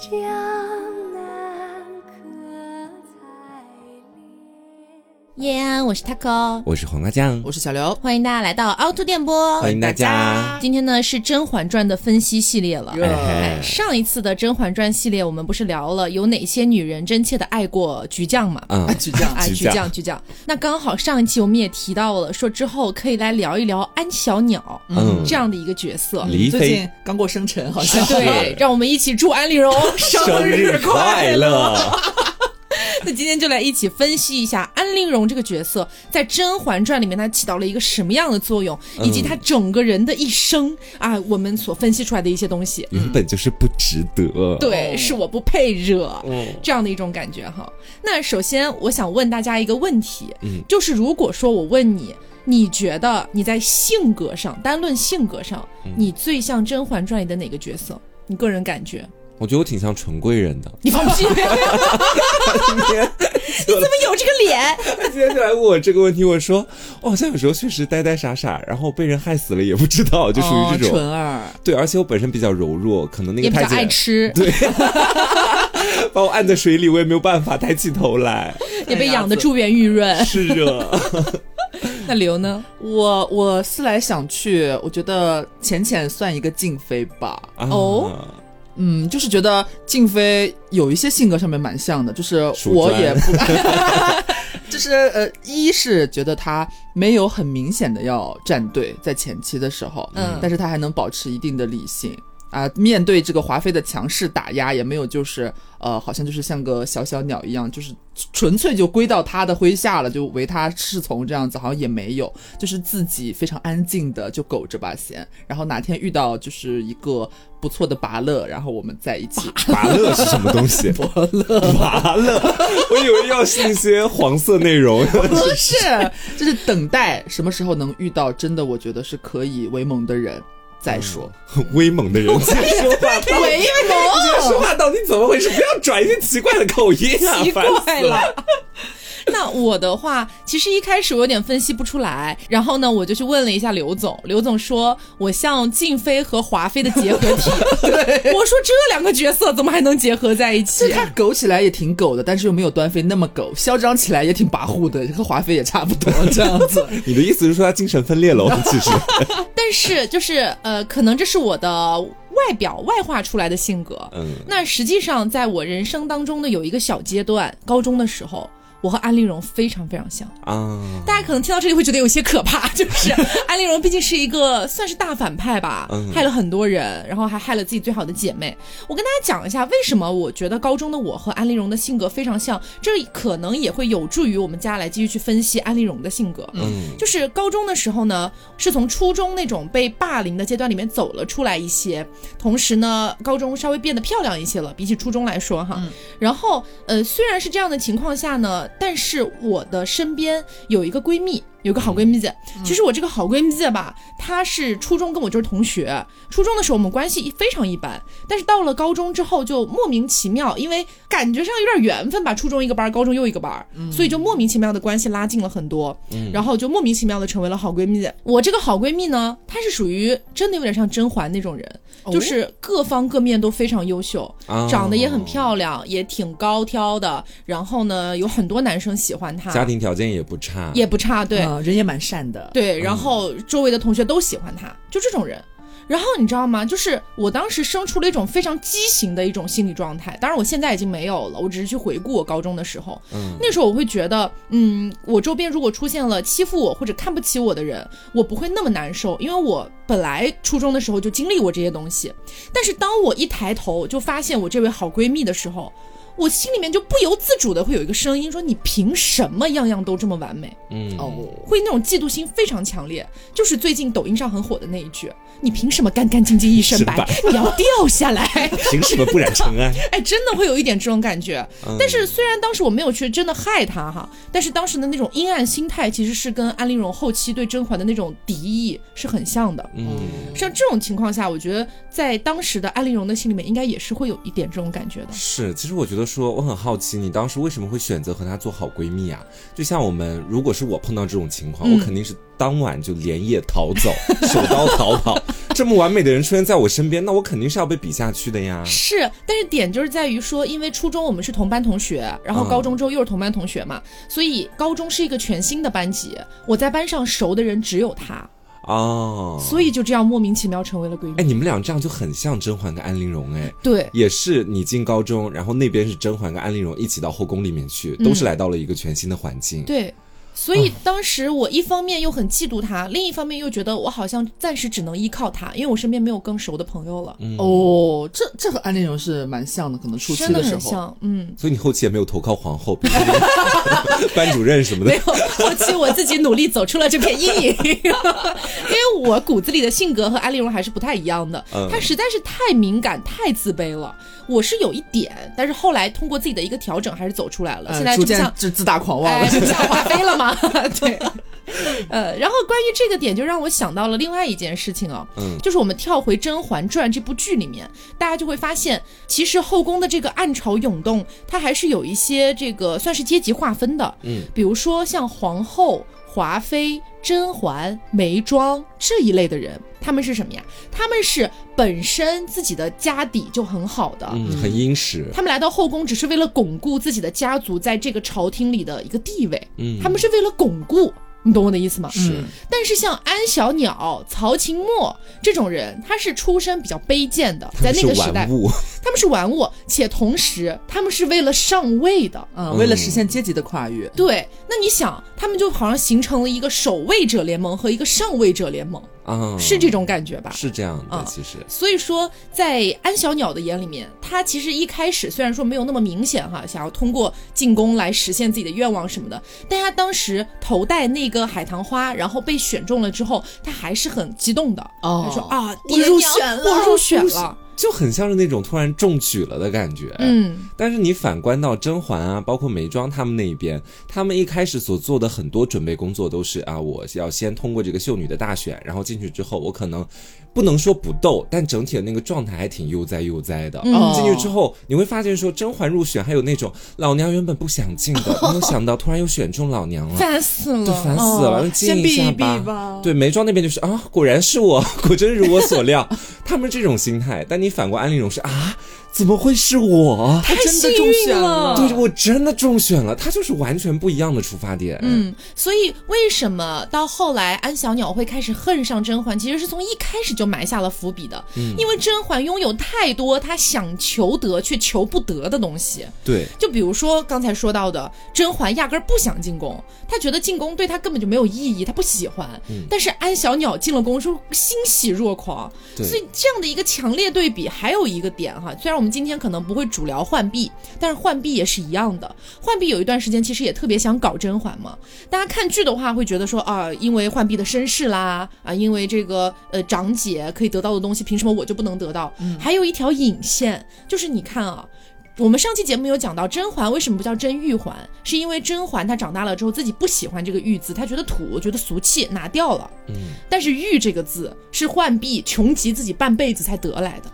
江莲。耶我是 taco，我是黄瓜酱，我是小刘，欢迎大家来到凹凸电波，欢迎大家。今天呢是《甄嬛传》的分析系列了。哟哎，上一次的《甄嬛传》系列，我们不是聊了有哪些女人真切的爱过菊酱嘛？嗯啊，，就这样，啊，菊酱菊酱，菊酱。那刚好上一期我们也提到了，说之后可以来聊一聊安小鸟嗯这样的一个角色。最近刚过生辰，好像对，让我们一起祝安陵容生日快乐。乐！那今天就来一起分析一下安陵容这个角色在《甄嬛传》里面它起到了一个什么样的作用，以及她整个人的一生啊，我们所分析出来的一些东西。原本就是不值得。对，哦是我不配惹，嗯这样的一种感觉哈。那首先我想问大家一个问题，嗯就是如果说我问你，你觉得你在性格上，单论性格上，嗯你最像《甄嬛传》里的哪个角色？你个人感觉？我觉得我挺像纯贵人的。你放屁！你怎么有这个脸？他今天就来问我这个问题，我说我好像有时候确实呆呆傻傻，然后被人害死了也不知道，就属于这种。哦纯儿，对，而且我本身比较柔弱，可能那也比较个太监爱吃，对，把我按在水里，我也没有办法抬起头来。也被养的珠圆玉润。是啊，那刘呢？我我思来想去，我觉得浅浅算一个静妃吧。哦啊，嗯，就是觉得静妃有一些性格上面蛮像的，就是我也不 就是呃，一是觉得她没有很明显的要站队，在前期的时候，嗯但是她还能保持一定的理性。啊，面对这个华妃的强势打压，也没有就是呃，好像就是像个小小鸟一样，就是纯粹就归到他的麾下了，就唯他是从这样子，好像也没有，就是自己非常安静的就苟着吧先，然后哪天遇到就是一个不错的拔乐，然后我们在一起。拔乐是什么东西？拔 乐拔乐，我以为要是一些黄色内容。不是，就是等待什么时候能遇到真的，我觉得是可以为盟的人再说。威猛的人在说话，到底为你这说话到底怎么回事？不要转一些奇怪的口音啊！奇烦死怪了。那我的话，其实一开始我有点分析不出来，然后呢，我就去问了一下刘总，刘总说我像静妃和华妃的结合体。对，我说这两个角色怎么还能结合在一起就？他狗起来也挺狗的，但是又没有端妃那么狗；嚣张起来也挺跋扈的，和华妃也差不多这样子。你的意思是说他精神分裂了？其实，但是就是呃，可能这是我的外表外化出来的性格。嗯，那实际上，在我人生当中的有一个小阶段，高中的时候，我和安陵容非常非常像。啊，大家可能听到这里会觉得有些可怕，就是 安陵容毕竟是一个算是大反派吧，嗯害了很多人，然后还害了自己最好的姐妹。我跟大家讲一下，为什么我觉得高中的我和安陵容的性格非常像，这可能也会有助于我们接下来继续去分析安陵容的性格。嗯就是高中的时候呢，是从初中那种被霸凌的阶段里面走了出来一些，同时呢，高中稍微变得漂亮一些了，比起初中来说哈。然后呃，虽然是这样的情况下呢，但是我的身边有一个闺蜜。有个好闺蜜姐，其实我这个好闺蜜姐吧，她是初中跟我就是同学，初中的时候我们关系非常一般，但是到了高中之后就莫名其妙，因为感觉上有点缘分吧，初中一个班儿，高中又一个班儿，所以就莫名其妙的关系拉近了很多，然后就莫名其妙的成为了好闺蜜。我这个好闺蜜呢，她是属于真的有点像甄嬛那种人，就是各方各面都非常优秀，啊长得也很漂亮，也挺高挑的，然后呢有很多男生喜欢她，家庭条件也不差，也不差，对。嗯人也蛮善的。对，然后周围的同学都喜欢他，就这种人。然后你知道吗？就是我当时生出了一种非常畸形的一种心理状态，当然我现在已经没有了，我只是去回顾我高中的时候，嗯那时候我会觉得，嗯，我周边如果出现了欺负我或者看不起我的人，我不会那么难受，因为我本来初中的时候就经历过这些东西。但是当我一抬头就发现我这位好闺蜜的时候，我心里面就不由自主的会有一个声音说：“你凭什么样样都这么完美？”嗯哦，会那种嫉妒心非常强烈，就是最近抖音上很火的那一句：“你凭什么干干净净一身白，你要掉下来 凭什么不染尘埃？？” 哎，真的会有一点这种感觉。嗯但是虽然当时我没有去真的害他哈，但是当时的那种阴暗心态其实是跟安陵容后期对甄嬛的那种敌意是很像的。嗯，像这种情况下，我觉得在当时的安陵容的心里面，应该也是会有一点这种感觉的。是，其实我觉得说，我很好奇，你当时为什么会选择和她做好闺蜜啊？就像我们，如果是我碰到这种情况，嗯我肯定是当晚就连夜逃走，手刀逃跑。这么完美的人出现在我身边，那我肯定是要被比下去的呀。是，但是点就是在于说，因为初中我们是同班同学，然后嗯高中之后又是同班同学嘛，所以高中是一个全新的班级，我在班上熟的人只有他，哦，所以就这样莫名其妙成为了闺蜜。哎，你们俩这样就很像甄嬛跟安陵容，哎，对，也是你进高中，然后那边是甄嬛跟安陵容一起到后宫里面去，都是来到了一个全新的环境。对，所以当时我一方面又很嫉妒他，另一方面又觉得我好像暂时只能依靠他，因为我身边没有更熟的朋友了，嗯哦，这这和安陵容是蛮像的，可能初期真的时候。很像，嗯。所以你后期也没有投靠皇后，比如说班主任什么的。没有，后期我自己努力走出了这片阴影，因为我骨子里的性格和安陵容还是不太一样的，嗯她实在是太敏感、太自卑了。我是有一点，但是后来通过自己的一个调整，还是走出来了。呃逐渐现在就像自自大狂妄哎，了。就像华妃了吗？对。呃，然后关于这个点，就让我想到了另外一件事情哦，嗯就是我们跳回《甄嬛传》这部剧里面，大家就会发现，其实后宫的这个暗潮涌动，它还是有一些这个算是阶级划分的，嗯，比如说像皇后、华妃、甄嬛、眉庄这一类的人，他们是什么呀？他们是本身自己的家底就很好的，嗯，很殷实。他们来到后宫只是为了巩固自己的家族在这个朝廷里的一个地位，嗯他们是为了巩固。你懂我的意思吗？是嗯但是像安小鸟、曹琴墨这种人，他是出身比较卑贱的，在那个时代玩，物，他们是玩物，且同时他们是为了上位的。嗯，为了实现阶级的跨越，对，那你想，他们就好像形成了一个守卫者联盟和一个上位者联盟，啊，是这种感觉吧？是这样的啊，其实所以说，在安小鸟的眼里面，他其实一开始虽然说没有那么明显哈，想要通过进宫来实现自己的愿望什么的，但他当时头戴那个海棠花，然后被选中了之后，他还是很激动的。哦他说啊，我入选了我入选了。就很像是那种突然中举了的感觉。嗯，但是你反观到甄嬛啊，包括眉庄他们那一边，他们一开始所做的很多准备工作都是啊，我要先通过这个秀女的大选，然后进去之后，我可能不能说不逗，但整体的那个状态还挺悠哉悠哉的。嗯进去之后，你会发现说甄嬛入选，还有那种老娘原本不想进的，没有想到突然又选中老娘了。烦死了，对烦死了，哦进一避下吧。吧对，眉庄那边就是啊，果然是我，果真如我所料，他们这种心态。但你反过安陵容是啊，怎么会是我？他真的幸中选运了。对，我真的中选了，他就是完全不一样的出发点。嗯，所以为什么到后来安小鸟会开始恨上甄嬛，其实是从一开始就埋下了伏笔的。嗯因为甄嬛拥有太多她想求得却求不得的东西。对，就比如说刚才说到的，甄嬛压根儿不想进宫，她觉得进宫对她根本就没有意义，她不喜欢。嗯但是安小鸟进了宫，是欣喜若狂。对所以这样的一个强烈对比，还有一个点哈，虽然我们今天可能不会主聊浣碧，但是浣碧也是一样的。浣碧有一段时间其实也特别想搞甄嬛嘛，大家看剧的话会觉得说啊，因为浣碧的身世啦，啊，因为这个呃长姐可以得到的东西，凭什么我就不能得到？嗯还有一条引线，就是你看啊。我们上期节目有讲到甄嬛为什么不叫甄玉环，是因为甄嬛她长大了之后自己不喜欢这个玉字，她觉得土，觉得俗气，拿掉了。嗯，但是玉这个字是浣碧穷极自己半辈子才得来的，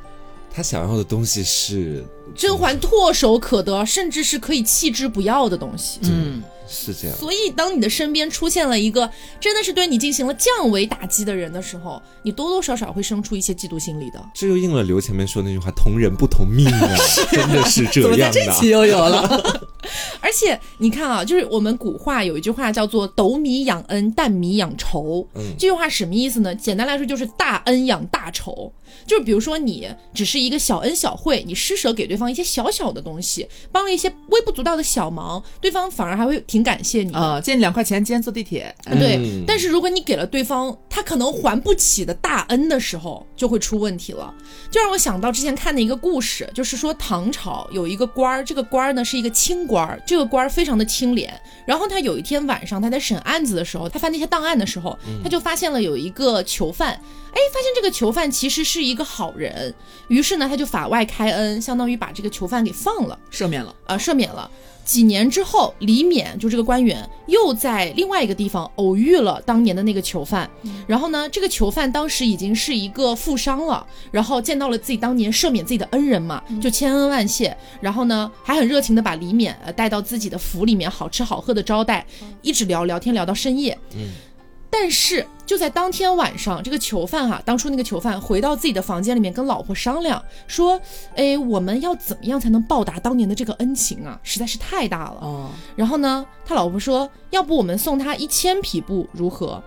他想要的东西是，甄嬛唾手可得，甚至是可以弃之不要的东西。嗯，是这样。所以，当你的身边出现了一个真的是对你进行了降维打击的人的时候，你多多少少会生出一些嫉妒心理的。这又应了刘前面说那句话：“同人不同命啊！” 真的是这怎么在样的。这期又有了？而且你看啊，就是我们古话有一句话叫做“斗米养恩，担米养仇”。嗯这句话什么意思呢？简单来说就是大恩养大仇。就是比如说你只是一个小恩小惠，你施舍给对方一些小小的东西，帮了一些微不足道的小忙，对方反而还会挺感谢你。啊，借你两块钱，今天坐地铁。对，嗯但是如果你给了对方他可能还不起的大恩的时候，就会出问题了。就让我想到之前看的一个故事，就是说唐朝有一个官儿，这个官儿呢是一个清官儿，这个官儿非常的清廉。然后他有一天晚上他在审案子的时候，他翻那些档案的时候，他就发现了有一个囚犯，哎，发现这个囚犯其实是一个好人，于是呢他就法外开恩，相当于把这个囚犯给放了。赦免了。呃赦免了。几年之后，李勉就这个官员又在另外一个地方偶遇了当年的那个囚犯，然后呢，这个囚犯当时已经是一个富商了，然后见到了自己当年赦免自己的恩人嘛，就千恩万谢，然后呢，还很热情的把李勉呃带到自己的府里面，好吃好喝的招待，一直聊聊天聊到深夜。嗯但是就在当天晚上，这个囚犯哈、当初那个囚犯回到自己的房间里面，跟老婆商量说：“哎，我们要怎么样才能报答当年的这个恩情啊？实在是太大了。哦，然后呢，他老婆说：“要不我们送他一千匹布如何？”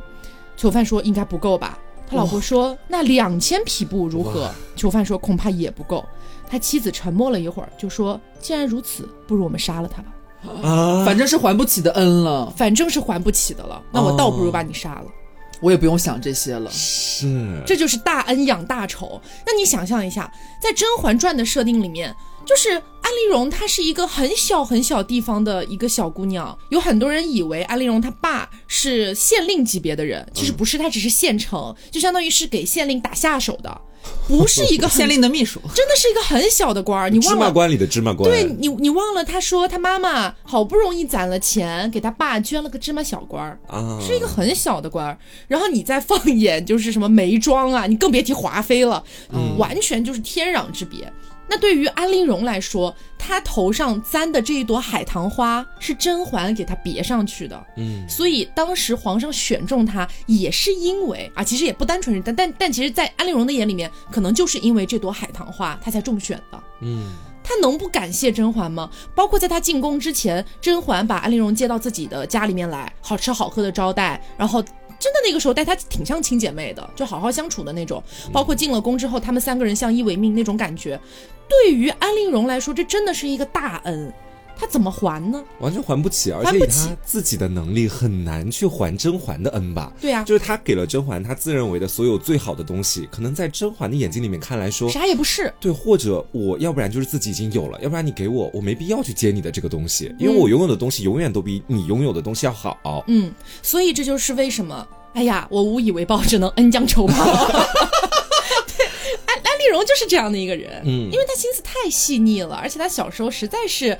囚犯说：“应该不够吧。”他老婆说：“那两千匹布如何？”囚犯说：“恐怕也不够。”他妻子沉默了一会儿，就说：“既然如此，不如我们杀了他吧，啊，反正是还不起的恩了，反正是还不起的了，那我倒不如把你杀了。我也不用想这些了。是这就是大恩养大仇。那你想象一下，在《甄嬛传》的设定里面，就是安陵容她是一个很小很小地方的一个小姑娘，有很多人以为安陵容她爸是县令级别的人，其实不是，他只是县城，就相当于是给县令打下手的，不是一个很县令的秘书，真的是一个很小的官儿。你忘了芝？麻官里的芝麻官，对你，你忘了他说他妈妈好不容易攒了钱，给他爸捐了个芝麻小官儿。啊，是一个很小的官儿，然后你再放眼就是什么眉庄啊，你更别提华妃了，完全就是天壤之别。那对于安陵容来说，她头上簪的这一朵海棠花是甄嬛给她别上去的，嗯，所以当时皇上选中她也是因为啊，其实也不单纯是但但但其实，在安陵容的眼里面，可能就是因为这朵海棠花，她才中选的。嗯，他能不感谢甄嬛吗？包括在他进宫之前，甄嬛把安陵容接到自己的家里面来，好吃好喝的招待，然后真的那个时候待她挺像亲姐妹的，就好好相处的那种。包括进了宫之后，他们三个人相依为命那种感觉，对于安陵容来说，这真的是一个大恩。她怎么还呢？完全还不起，而且以他自己的能力很难去还甄嬛的恩吧？对啊，就是他给了甄嬛他自认为的所有最好的东西，可能在甄嬛的眼睛里面看来说，啥也不是。对，或者我要不然就是自己已经有了，要不然你给我，我没必要去接你的这个东西，因为我拥有的东西永远都比你拥有的东西要好。嗯，所以这就是为什么，哎呀，我无以为报，只能恩将仇报。对，安安陵容就是这样的一个人，嗯因为她心思太细腻了，而且她小时候实在是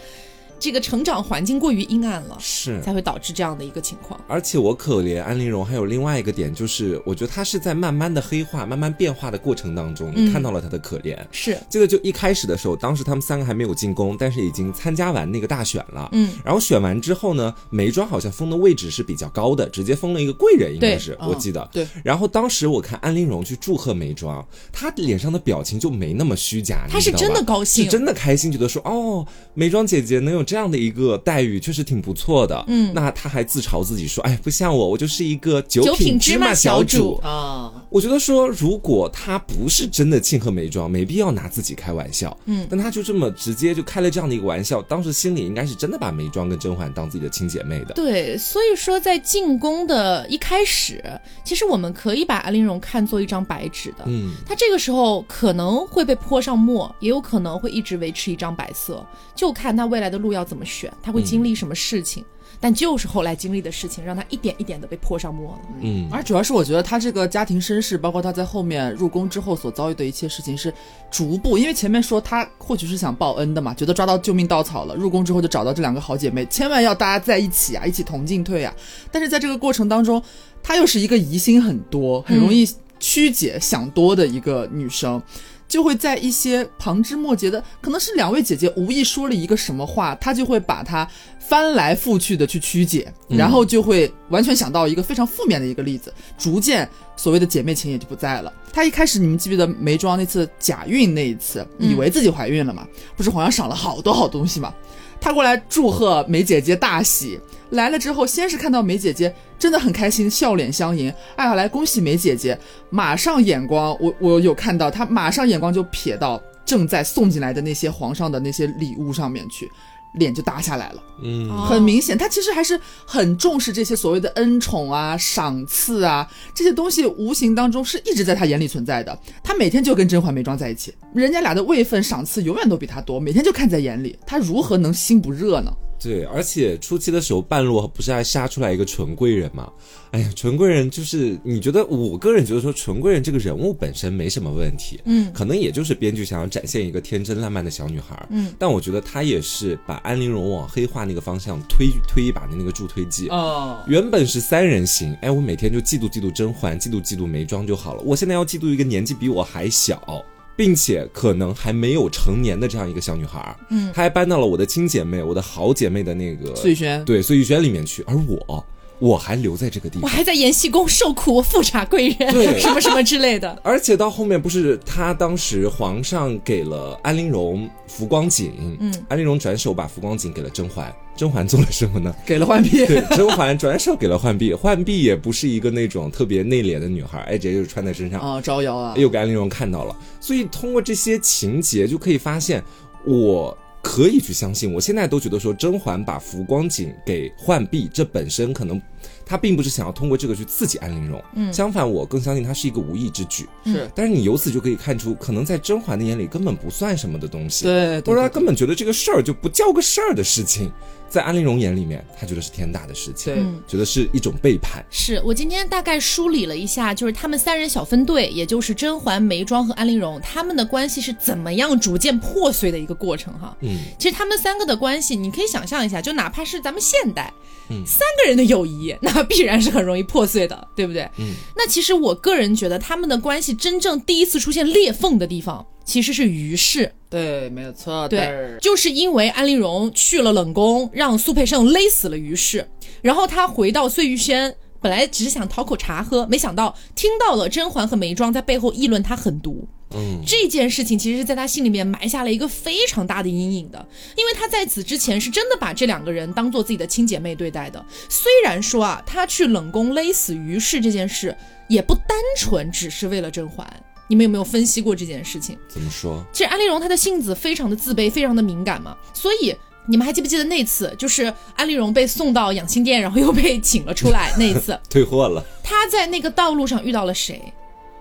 这个成长环境过于阴暗了，是。才会导致这样的一个情况。而且我可怜安陵容，还有另外一个点，就是我觉得她是在慢慢的黑化、慢慢变化的过程当中，嗯你看到了她的可怜。是，这个就一开始的时候，当时他们三个还没有进宫，但是已经参加完那个大选了。嗯，然后选完之后呢，眉庄好像封的位置是比较高的，直接封了一个贵人，应该是嗯我记得。对。然后当时我看安陵容去祝贺眉庄，她脸上的表情就没那么虚假，她是真的高兴是真的开心，觉得说哦，眉庄姐姐能有这样的一个待遇，确实挺不错的。嗯那他还自嘲自己说，哎，不像我，我就是一个九九品品芝麻麻小主主。啊，我觉得说，如果他不是真的庆贺眉庄，没必要拿自己开玩笑。嗯但他就这么直接就开了这样的一个玩笑，当时心里应该是真的把眉庄跟甄嬛当自己的亲姐妹的。对，所以说在进宫的一开始，其实我们可以把安陵容看作一张白纸的。嗯，她这个时候可能会被泼上墨，也有可能会一直维持一张白色，就看她未来的路要怎么选，他会经历什么事情。但就是后来经历的事情，让他一点一点的被泼上墨了。嗯，而主要是我觉得他这个家庭身世，包括他在后面入宫之后所遭遇的一切事情，是逐步，因为前面说他或许是想报恩的嘛，觉得抓到救命稻草了，入宫之后就找到这两个好姐妹，千万要大家在一起啊，一起同进退啊。但是在这个过程当中，她又是一个疑心很多、很容易曲解、想多的一个女生。就会在一些旁枝末节的，可能是两位姐姐无意说了一个什么话，她就会把它翻来覆去的去曲解，然后就会完全想到一个非常负面的一个例子，逐渐所谓的姐妹情也就不在了。她一开始你们记不记得眉庄那次假孕那一次，以为自己怀孕了嘛，不是皇上赏了好多好东西嘛，她过来祝贺梅姐姐大喜，来了之后先是看到梅姐姐真的很开心，笑脸相迎，哎呀来恭喜梅姐姐，马上眼光我我有看到她马上眼光就瞥到正在送进来的那些皇上的那些礼物上面去。脸就耷下来了，嗯，哦很明显，他其实还是很重视这些所谓的恩宠啊、赏赐啊这些东西，无形当中是一直在他眼里存在的。他每天就跟甄嬛、眉庄在一起，人家俩的位分、赏赐永远都比他多，每天就看在眼里，他如何能心不热呢？对，而且初期的时候，半路不是还杀出来一个纯贵人吗？哎呀，纯贵人就是你觉得，我个人觉得说纯贵人这个人物本身没什么问题，嗯可能也就是编剧想要展现一个天真烂漫的小女孩，嗯，但我觉得她也是把安陵容往黑化那个方向推推一把的那个助推剂。哦，原本是三人行，哎，我每天就嫉妒嫉妒甄嬛，嫉妒嫉妒眉庄就好了。我现在要嫉妒一个年纪比我还小，并且可能还没有成年的这样一个小女孩，嗯。她还搬到了我的亲姐妹、我的好姐妹的那个碎轩，对，碎玉轩里面去，而我，我还留在这个地方。我还在延禧宫受苦，富察贵人，对什么什么之类的。而且到后面不是他当时皇上给了安陵容浮光锦，嗯，安陵容转手把浮光锦给了甄嬛，甄嬛做了什么呢？给了浣碧，对，甄嬛转手给了浣碧，浣碧也不是一个那种特别内敛的女孩，哎，直接就穿在身上，啊，招摇啊，又给安陵容看到了，所以通过这些情节就可以发现，我可以去相信，我现在都觉得说甄嬛把浮光锦给浣碧，这本身可能她并不是想要通过这个去刺激安陵容，嗯，相反，我更相信她是一个无意之举，是，但是你由此就可以看出，可能在甄嬛的眼里根本不算什么的东西，对，或者她根本觉得这个事儿就不叫个事儿的事情，在安陵容眼里面，她觉得是天大的事情，对觉得是一种背叛。是我今天大概梳理了一下，就是他们三人小分队，也就是甄嬛、眉庄和安陵容，他们的关系是怎么样逐渐破碎的一个过程哈。嗯，其实他们三个的关系，你可以想象一下，就哪怕是咱们现代，嗯，三个人的友谊，那必然是很容易破碎的，对不对？嗯，那其实我个人觉得他们的关系真正第一次出现裂缝的地方，其实是于氏。对，没有错，对，就是因为安陵容去了冷宫，让苏培盛勒死了于氏，然后他回到碎玉轩，本来只是想讨口茶喝，没想到听到了甄嬛和眉庄在背后议论他狠毒。嗯，这件事情其实是在他心里面埋下了一个非常大的阴影的，因为他在此之前是真的把这两个人当做自己的亲姐妹对待的。虽然说啊，他去冷宫勒死于氏这件事也不单纯只是为了甄嬛，你们有没有分析过这件事情？怎么说？其实安陵容她的性子非常的自卑，非常的敏感嘛，所以你们还记不记得那次，就是安陵容被送到养心殿，然后又被请了出来那一次，退货了她在那个道路上遇到了谁？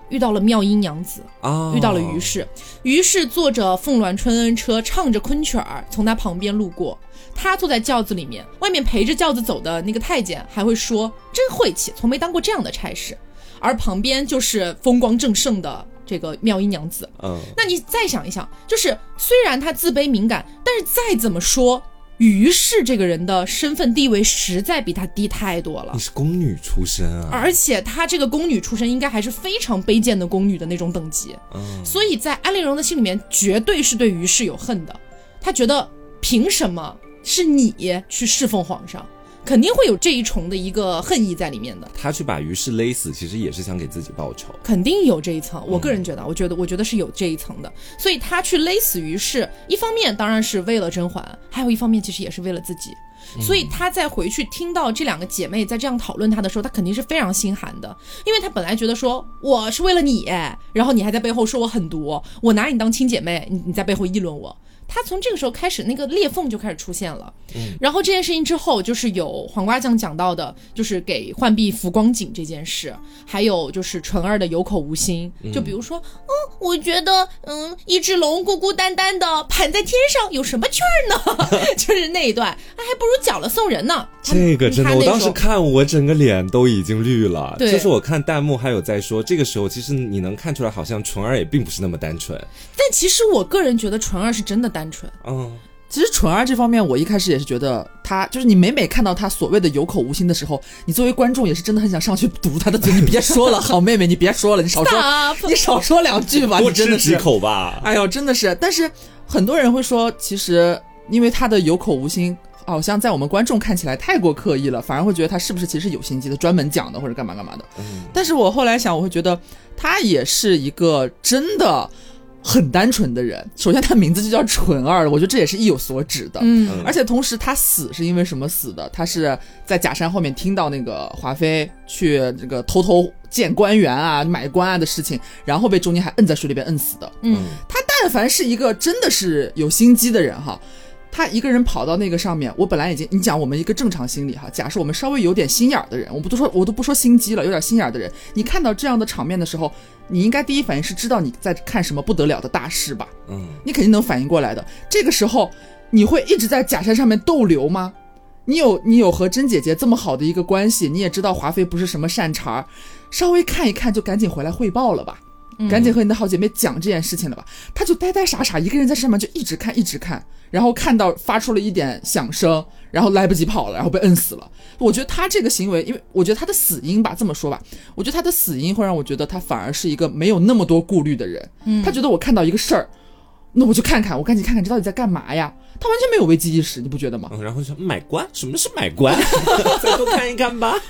遇到了妙音娘子，啊！遇到了于氏，于氏坐着凤鸾春恩车，唱着昆曲儿从她旁边路过。她坐在轿子里面，外面陪着轿子走的那个太监还会说：“真晦气，从没当过这样的差事。”而旁边就是风光正盛的这个妙音娘子。嗯，那你再想一想，就是虽然她自卑敏感，但是再怎么说，于氏这个人的身份地位实在比他低太多了你。是宫女出身啊，而且她这个宫女出身，应该还是非常卑贱的宫女的那种等级，嗯，所以在安陵容的心里面，绝对是对于氏有恨的。她觉得凭什么是你去侍奉皇上，肯定会有这一重的一个恨意在里面的，他去把于氏勒死，其实也是想给自己报仇。肯定有这一层。我个人觉得，我觉得，我觉得是有这一层的。所以他去勒死于氏，一方面当然是为了甄嬛，还有一方面其实也是为了自己。所以他在回去听到这两个姐妹在这样讨论他的时候，他肯定是非常心寒的，因为他本来觉得说我是为了你，然后你还在背后说我狠毒，我拿你当亲姐妹，你你在背后议论我。她从这个时候开始，那个裂缝就开始出现了。嗯然后这件事情之后，就是有黄瓜酱讲到的，就是给浣碧浮光景这件事，还有就是纯儿的有口无心。就比如说，嗯，我觉得，嗯，一只龙孤孤单单的盘在天上，有什么趣儿呢？就是那一段，啊，还不如缴了送人呢。这个真的，我当时看我整个脸都已经绿了。对就是我看弹幕还有在说，这个时候其实你能看出来，好像纯儿也并不是那么单纯。但其实我个人觉得纯儿是真的单纯。嗯，其实纯儿这方面，我一开始也是觉得他就是你每每看到他所谓的有口无心的时候，你作为观众也是真的很想上去堵他的嘴，你别说了，好妹妹，你别说了，你少说，Stop 你少说两句吧，多你真的是吃几，口吧。哎呦，真的是。但是很多人会说，其实因为他的有口无心。好像在我们观众看起来太过刻意了，反而会觉得他是不是其实有心机的，专门讲的或者干嘛干嘛的。嗯但是我后来想，我会觉得他也是一个真的很单纯的人。首先，他名字就叫纯儿，我觉得这也是意有所指的。嗯而且同时，他死是因为什么死的？他是在假山后面听到那个华妃去这个偷偷见官员啊、买官啊的事情，然后被中间还摁在水里边摁死的。嗯他但凡是一个真的是有心机的人哈，他一个人跑到那个上面，我本来已经你讲我们一个正常心理哈，假设我们稍微有点心眼儿的人，我不都说我都不说心机了，有点心眼儿的人，你看到这样的场面的时候，你应该第一反应是知道你在看什么不得了的大事吧？嗯，你肯定能反应过来的。这个时候，你会一直在假山上面逗留吗？你有你有和甄姐姐这么好的一个关系，你也知道华妃不是什么善茬儿，稍微看一看就赶紧回来汇报了吧，赶紧和你的好姐妹讲这件事情了吧。她就呆呆傻傻一个人在上面就一直看一直看，然后看到发出了一点响声，然后来不及跑了，然后被摁死了。我觉得她这个行为，因为我觉得她的死因吧，这么说吧，我觉得她的死因会让我觉得她反而是一个没有那么多顾虑的人。她觉得我看到一个事儿。那我去看看，我赶紧看看这到底在干嘛呀？他完全没有危机意识，你不觉得吗？嗯，然后就买官，什么是买官？再多看一看吧。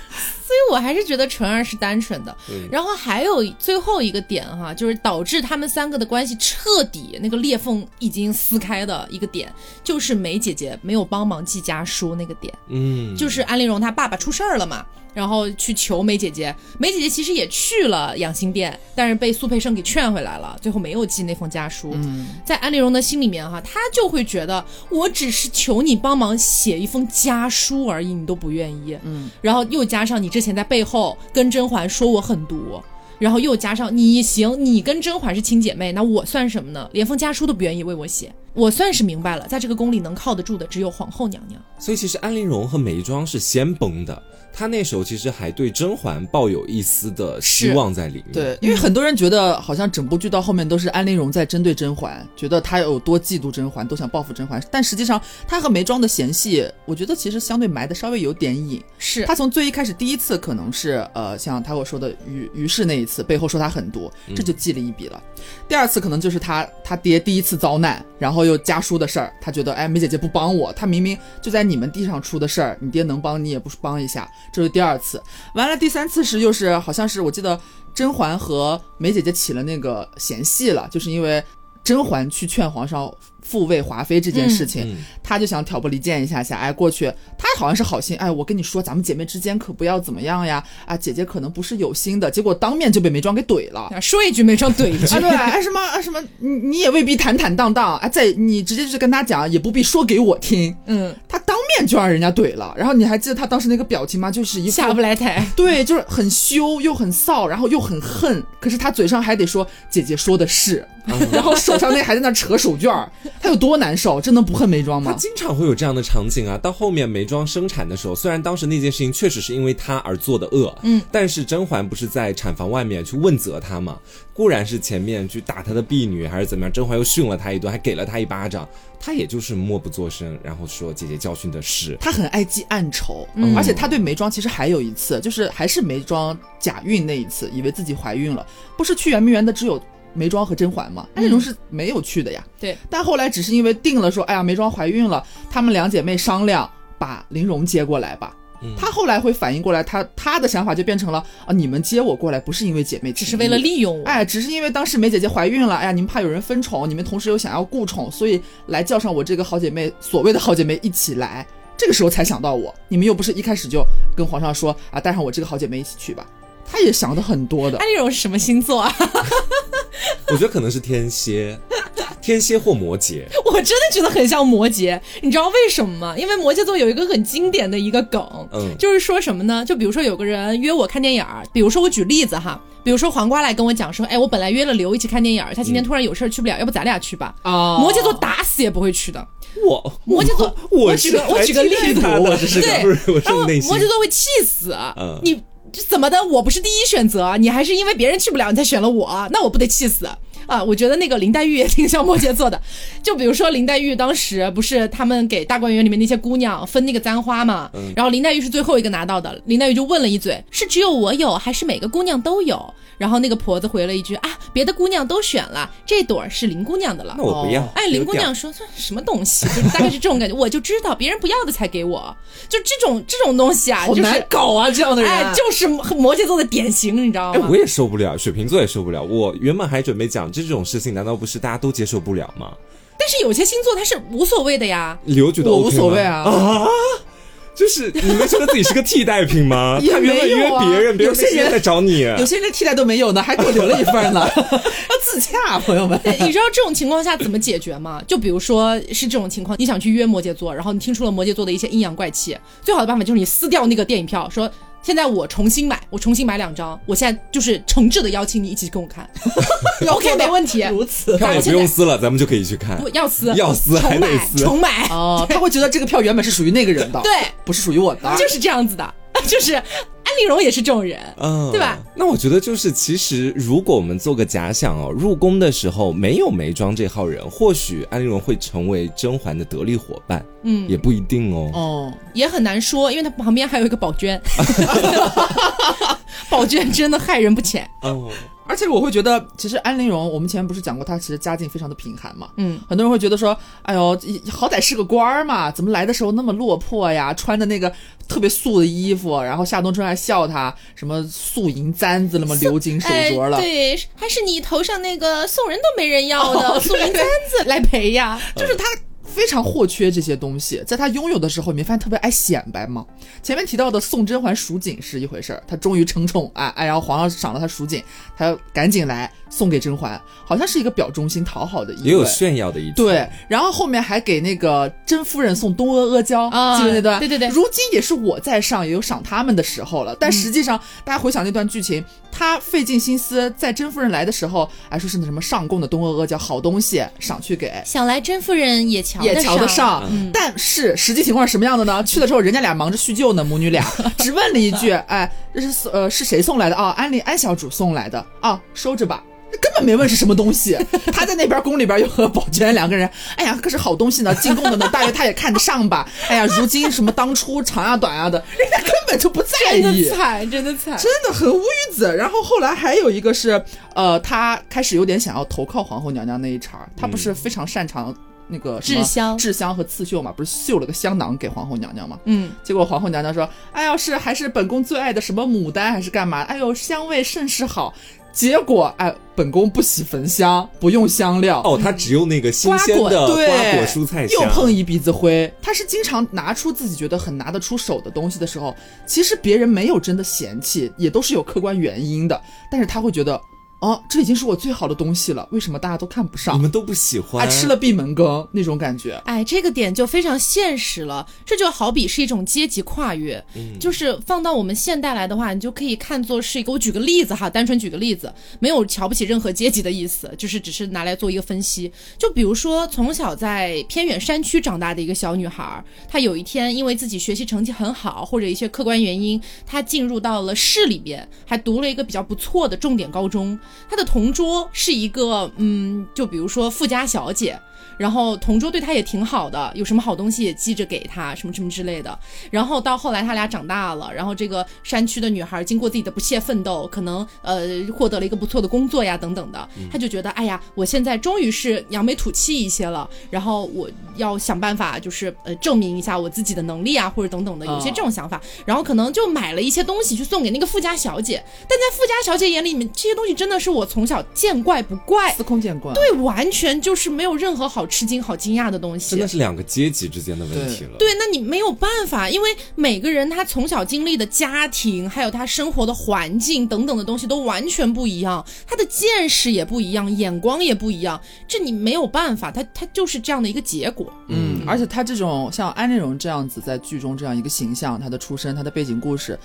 所以我还是觉得纯儿是单纯的。嗯然后还有最后一个点哈，就是导致他们三个的关系彻底那个裂缝已经撕开的一个点，就是梅姐姐没有帮忙寄家书那个点。嗯，就是安陵容她爸爸出事儿了嘛，然后去求梅姐姐。梅姐姐其实也去了养心殿，但是被苏培盛给劝回来了，最后没有寄那封家书。在安陵容的心里面哈，她就会觉得我只是求你帮忙写一封家书而已，你都不愿意。嗯，然后又加上你之前在背后跟甄嬛说我狠毒。然后又加上你行，你跟甄嬛是亲姐妹，那我算什么呢？连封家书都不愿意为我写，我算是明白了，在这个宫里能靠得住的只有皇后娘娘。所以其实安陵容和眉庄是先崩的，她那时候其实还对甄嬛抱有一丝的希望在里面。对，因为很多人觉得好像整部剧到后面都是安陵容在针对甄嬛，觉得她有多嫉妒甄嬛，都想报复甄嬛。但实际上，她和眉庄的嫌隙，我觉得其实相对埋的稍微有点隐。是她从最一开始第一次可能是呃，像他我说的于于氏那一次，背后说她狠毒，这就记了一笔了。第二次可能就是他他爹第一次遭难，然后又家书的事儿，他觉得哎梅姐姐不帮我，她明明就在你们地上出的事儿，你爹能帮你也不帮一下，这是第二次。完了第三次是又是好像是我记得甄嬛和梅姐姐起了那个嫌隙了，就是因为甄嬛去劝皇上复位华妃这件事情，嗯她就想挑拨离间一下下，哎，过去她好像是好心，哎，我跟你说，咱们姐妹之间可不要怎么样呀，啊，姐姐可能不是有心的，结果当面就被眉庄给怼了。啊说一句眉庄怼一句。啊，对，哎什么啊什么，你你也未必坦坦荡荡，哎，在你直接就是跟他讲，也不必说给我听，嗯，他当面就让人家怼了。然后你还记得他当时那个表情吗？就是一下不来台。对，就是很羞又很臊，然后又很恨，可是他嘴上还得说姐姐说的是，然后手上那还在那扯手绢儿，他有多难受？这能不恨梅庄吗？她经常会有这样的场景啊。到后面梅庄生产的时候，虽然当时那件事情确实是因为她而做的恶，嗯，但是甄嬛不是在产房外面去问责她吗？固然是前面去打她的婢女还是怎么样，甄嬛又训了她一顿，还给了她一巴掌，她也就是默不作声，然后说姐姐教训的是。他很爱记暗仇，嗯而且他对眉庄其实还有一次，就是还是眉庄假孕那一次，以为自己怀孕了，不是去圆明园的只有眉庄和甄嬛嘛？安陵容是没有去的呀。对，但后来只是因为定了说，哎呀，眉庄怀孕了，她们两姐妹商量把玲珑接过来吧。嗯她后来会反应过来，她她的想法就变成了啊，你们接我过来不是因为姐妹情，只是为了利用我。哎，只是因为当时梅姐姐怀孕了，哎呀，你们怕有人分宠，你们同时又想要顾宠，所以来叫上我这个好姐妹，所谓的好姐妹一起来。这个时候才想到我，你们又不是一开始就跟皇上说啊，带上我这个好姐妹一起去吧。她也想的很多的安，陵容是什么星座啊？我觉得可能是天蝎，天蝎或摩羯。我真的觉得很像摩羯，你知道为什么吗？因为摩羯座有一个很经典的一个梗，嗯就是说什么呢？就比如说有个人约我看电影儿，比如说我举例子哈，比如说黄瓜来跟我讲说，哎，我本来约了刘一起看电影儿，他今天突然有事儿去不了，要不咱俩去吧？啊摩羯座打死也不会去的，我摩羯座我我举个我举个例子我只是对摩羯座会气死，嗯你这这怎么的？我不是第一选择，你还是因为别人去不了，你才选了我，那我不得气死？啊，我觉得那个林黛玉也挺像摩羯座的，就比如说林黛玉当时不是他们给大观园里面那些姑娘分那个簪花嘛，然后林黛玉是最后一个拿到的，林黛玉就问了一嘴，是只有我有，还是每个姑娘都有？然后那个婆子回了一句啊，别的姑娘都选了，这朵是林姑娘的了那。我不要。哎，林姑娘说这什么东西，就是大概是这种感觉，我就知道别人不要的才给我，就这种这种东西啊，好就是难搞啊，这样的人。哎，就是摩羯座的典型，你知道哎，吗我？也受不了，水瓶座也受不了。我原本还准备讲这种事情，难道不是大家都接受不了吗？但是有些星座他是无所谓的呀。刘觉得我无所谓啊啊？就是你们觉得自己是个替代品吗？也他原本约没有啊别人，别人有些人没时间来找你。有些人连替代都没有呢，还给我留了一份呢，要自洽，朋友们。你知道这种情况下怎么解决吗？就比如说是这种情况，你想去约摩羯座，然后你听出了摩羯座的一些阴阳怪气，最好的办法就是你撕掉那个电影票，说现在我重新买，我重新买两张，我现在就是诚挚的邀请你一起跟我看，OK 没问题，如此。票也不用撕了，咱们就可以去看。不。要撕。要撕还重买。得撕。重买，哦，他会觉得这个票原本是属于那个人的，对，不是属于我的。就是这样子的，就是安陵容也是这种人，嗯，对吧？那我觉得就是，其实如果我们做个假想哦，入宫的时候没有眉庄这号人，或许安陵容会成为甄嬛的得力伙伴，嗯，也不一定哦。哦，也很难说，因为他旁边还有一个宝娟，宝娟真的害人不浅。哦，而且我会觉得，其实安陵容，我们前面不是讲过，她其实家境非常的贫寒嘛。嗯，很多人会觉得说，哎呦，好歹是个官儿嘛，怎么来的时候那么落魄呀？穿的那个特别素的衣服，然后夏冬春还笑她什么素银簪子了嘛？鎏金手镯了。哎对，还是你头上那个送人都没人要的哦素银簪子 来赔呀。就是他非常或缺这些东西，在他拥有的时候，你没发现特别爱显摆吗？前面提到的宋甄嬛蜀锦是一回事儿，他终于承宠啊，哎，然后皇上赏了他蜀锦，他赶紧来送给甄嬛，好像是一个表忠心、讨好的意味。也有炫耀的一层对，然后后面还给那个甄夫人送东阿阿胶，啊记得那段？对对对如今也是我在上，也有赏他们的时候了。但实际上，大家回想那段剧情，他费尽心思，在甄夫人来的时候，还，说是那什么上贡的东阿阿胶好东西，赏去给。想来甄夫人也瞧也瞧得上。嗯，但是实际情况是什么样的呢？去了之后，人家俩忙着叙旧呢，母女俩只问了一句：“哎，这是呃是谁送来的啊？安利安小主送来的啊，收着吧。”根本没问是什么东西，他在那边宫里边又和宝娟两个人，哎呀，可是好东西呢，进贡的呢，大约他也看得上吧。哎呀，如今什么当初长呀短呀的，人家根本就不在真意，的惨，真的惨。真的很无语子。然后后来还有一个是，呃，他开始有点想要投靠皇后娘娘那一茬，他不是非常擅长那个制香制香和刺绣嘛，不是绣了个香囊给皇后娘娘嘛？嗯，结果皇后娘娘说：“哎呦，是还是本宫最爱的什么牡丹还是干嘛？哎呦，香味甚是好。”结果哎，本宫不喜焚香，不用香料。哦，他只用那个新鲜的对，瓜果蔬菜香，又碰一鼻子灰。他是经常拿出自己觉得很拿得出手的东西的时候，其实别人没有真的嫌弃，也都是有客观原因的，但是他会觉得，哦，这已经是我最好的东西了，为什么大家都看不上？你们都不喜欢，还吃了闭门羹那种感觉。哎，这个点就非常现实了，这就好比是一种阶级跨越，就是放到我们现代来的话，你就可以看作是一个，我举个例子哈，单纯举个例子，没有瞧不起任何阶级的意思，就是只是拿来做一个分析。就比如说从小在偏远山区长大的一个小女孩，她有一天因为自己学习成绩很好，或者一些客观原因，她进入到了市里边，还读了一个比较不错的重点高中。他的同桌是一个，嗯，就比如说富家小姐。然后同桌对她也挺好的，有什么好东西也记着给她，什么什么之类的。然后到后来他俩长大了，然后这个山区的女孩经过自己的不懈奋斗，可能呃获得了一个不错的工作呀等等的，她就觉得哎呀，我现在终于是扬眉吐气一些了，然后我要想办法就是呃证明一下我自己的能力啊，或者等等的，有些这种想法。然后可能就买了一些东西去送给那个富家小姐，但在富家小姐眼里面，这些东西真的是我从小见怪不怪。司空见惯，对，完全就是没有任何好吃惊、好惊讶的东西。真的是两个阶级之间的问题了。对，那你没有办法，因为每个人他从小经历的家庭，还有他生活的环境等等的东西都完全不一样，他的见识也不一样，眼光也不一样，这你没有办法，他他就是这样的一个结果。嗯，而且他这种像安陵容这样子在剧中这样一个形象，他的出身，他的背景故事，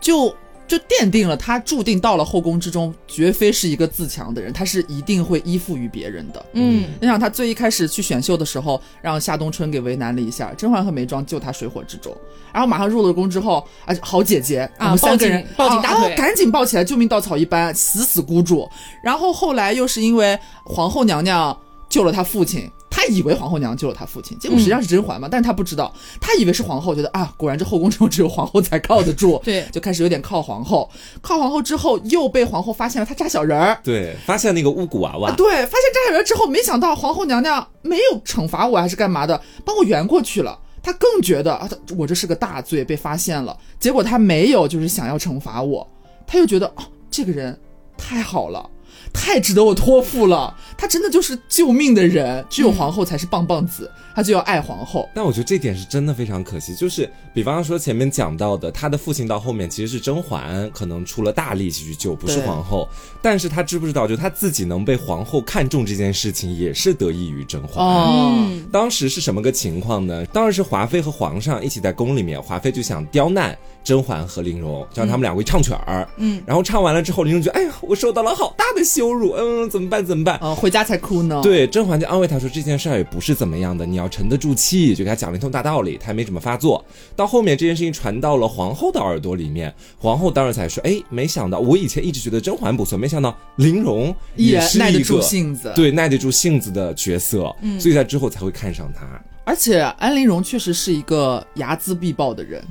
就就奠定了他注定到了后宫之中，绝非是一个自强的人，他是一定会依附于别人的。嗯，你想，他最一开始去选秀的时候，让夏冬春给为难了一下，甄嬛和眉庄救他水火之中，然后马上入了宫之后，啊，好姐姐，我们三个人抱紧抱紧大腿啊啊赶紧抱起来，救命稻草一般，死死箍住。然后后来又是因为皇后娘娘救了他父亲。他以为皇后娘娘救了他父亲，结果实际上是甄嬛嘛，但是他不知道，他以为是皇后，觉得啊，果然这后宫中只有皇后才靠得住，对 就开始有点靠皇后，靠皇后之后又被皇后发现了他扎小人儿，对，发现那个巫蛊娃娃，啊，对，发现扎小人之后，没想到皇后娘娘没有惩罚我，还是干嘛的，帮我圆过去了。他更觉得啊，我这是个大罪，被发现了。结果他没有，就是想要惩罚我，他又觉得哦，这个人太好了。太值得我托付了，他真的就是救命的人，只有皇后才是棒棒子，他就要爱皇后。但我觉得这点是真的非常可惜，就是比方说前面讲到的，他的父亲到后面其实是甄嬛可能出了大力气去救，不是皇后。但是他知不知道，就他自己能被皇后看中这件事情，也是得益于甄嬛。哦，嗯当时是什么个情况呢？当时是华妃和皇上一起在宫里面，华妃就想刁难甄嬛和玲珑，就让他们两位唱曲儿。嗯，然后唱完了之后，玲珑觉得，哎呀，我受到了好大的羞辱，嗯，怎么办？怎么办？家才哭呢。，对，甄嬛就安慰他说这件事儿也不是怎么样的，你要沉得住气，就给他讲了一通大道理，他也没怎么发作。到后面这件事情传到了皇后的耳朵里面，皇后当时才说，哎，没想到我以前一直觉得甄嬛不错，没想到玲珑依也然耐得住是一个性子。对耐得住性子的角色，嗯所以在之后才会看上他。而且安陵容确实是一个睚眦必报的人，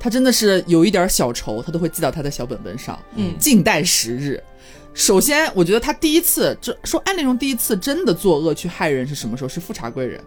她真的是有一点小仇，她都会记到她的小本本上，嗯静待时日。首先，我觉得他第一次，这说安陵容第一次真的作恶去害人是什么时候？是富察贵人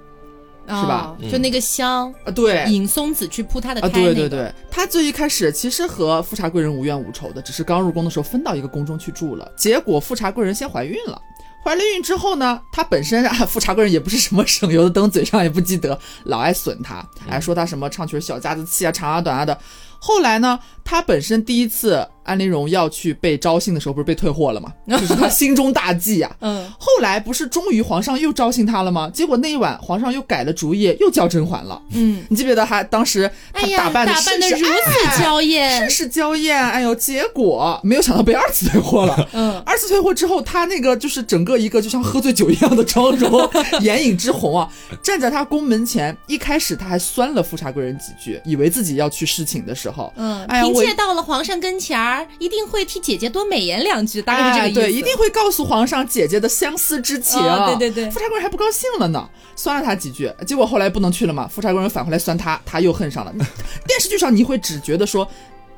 是吧哦就那个香，啊，对，引松子去扑他的啊，胎、那个，对对对，他最一开始其实和富察贵人无冤无仇的，只是刚入宫的时候分到一个宫中去住了。结果富察贵人先怀孕了，怀了孕之后呢，她本身啊，富察贵人也不是什么省油的灯，嘴上也不积德，老爱损她，哎，说她什么唱曲小家子气啊、长啊短啊的。后来呢，他本身第一次安陵容要去被招幸的时候，不是被退货了吗？就是他心中大忌啊。嗯，后来不是终于皇上又招幸他了吗？结果那一晚皇上又改了主意，又叫甄嬛了。嗯，你记不记得他当时她哎呀，打扮的打扮的如此娇艳甚，是娇艳，哎呦，结果没有想到被二次退货了。嗯，二次退货之后，他那个就是整个一个就像喝醉酒一样的妆容，眼影之红啊，站在他宫门前，一开始他还酸了富察贵人几句，以为自己要去侍寝的时候，嗯，哎呀我嫔妾到了皇上跟前儿，一定会替姐姐多美言两句，大概是这个意思。哎对，一定会告诉皇上姐姐的相思之情。哦对对对富察贵人还不高兴了呢，酸了他几句，结果后来不能去了嘛，富察贵人返回来酸他，他又恨上了。电视剧上你会只觉得说。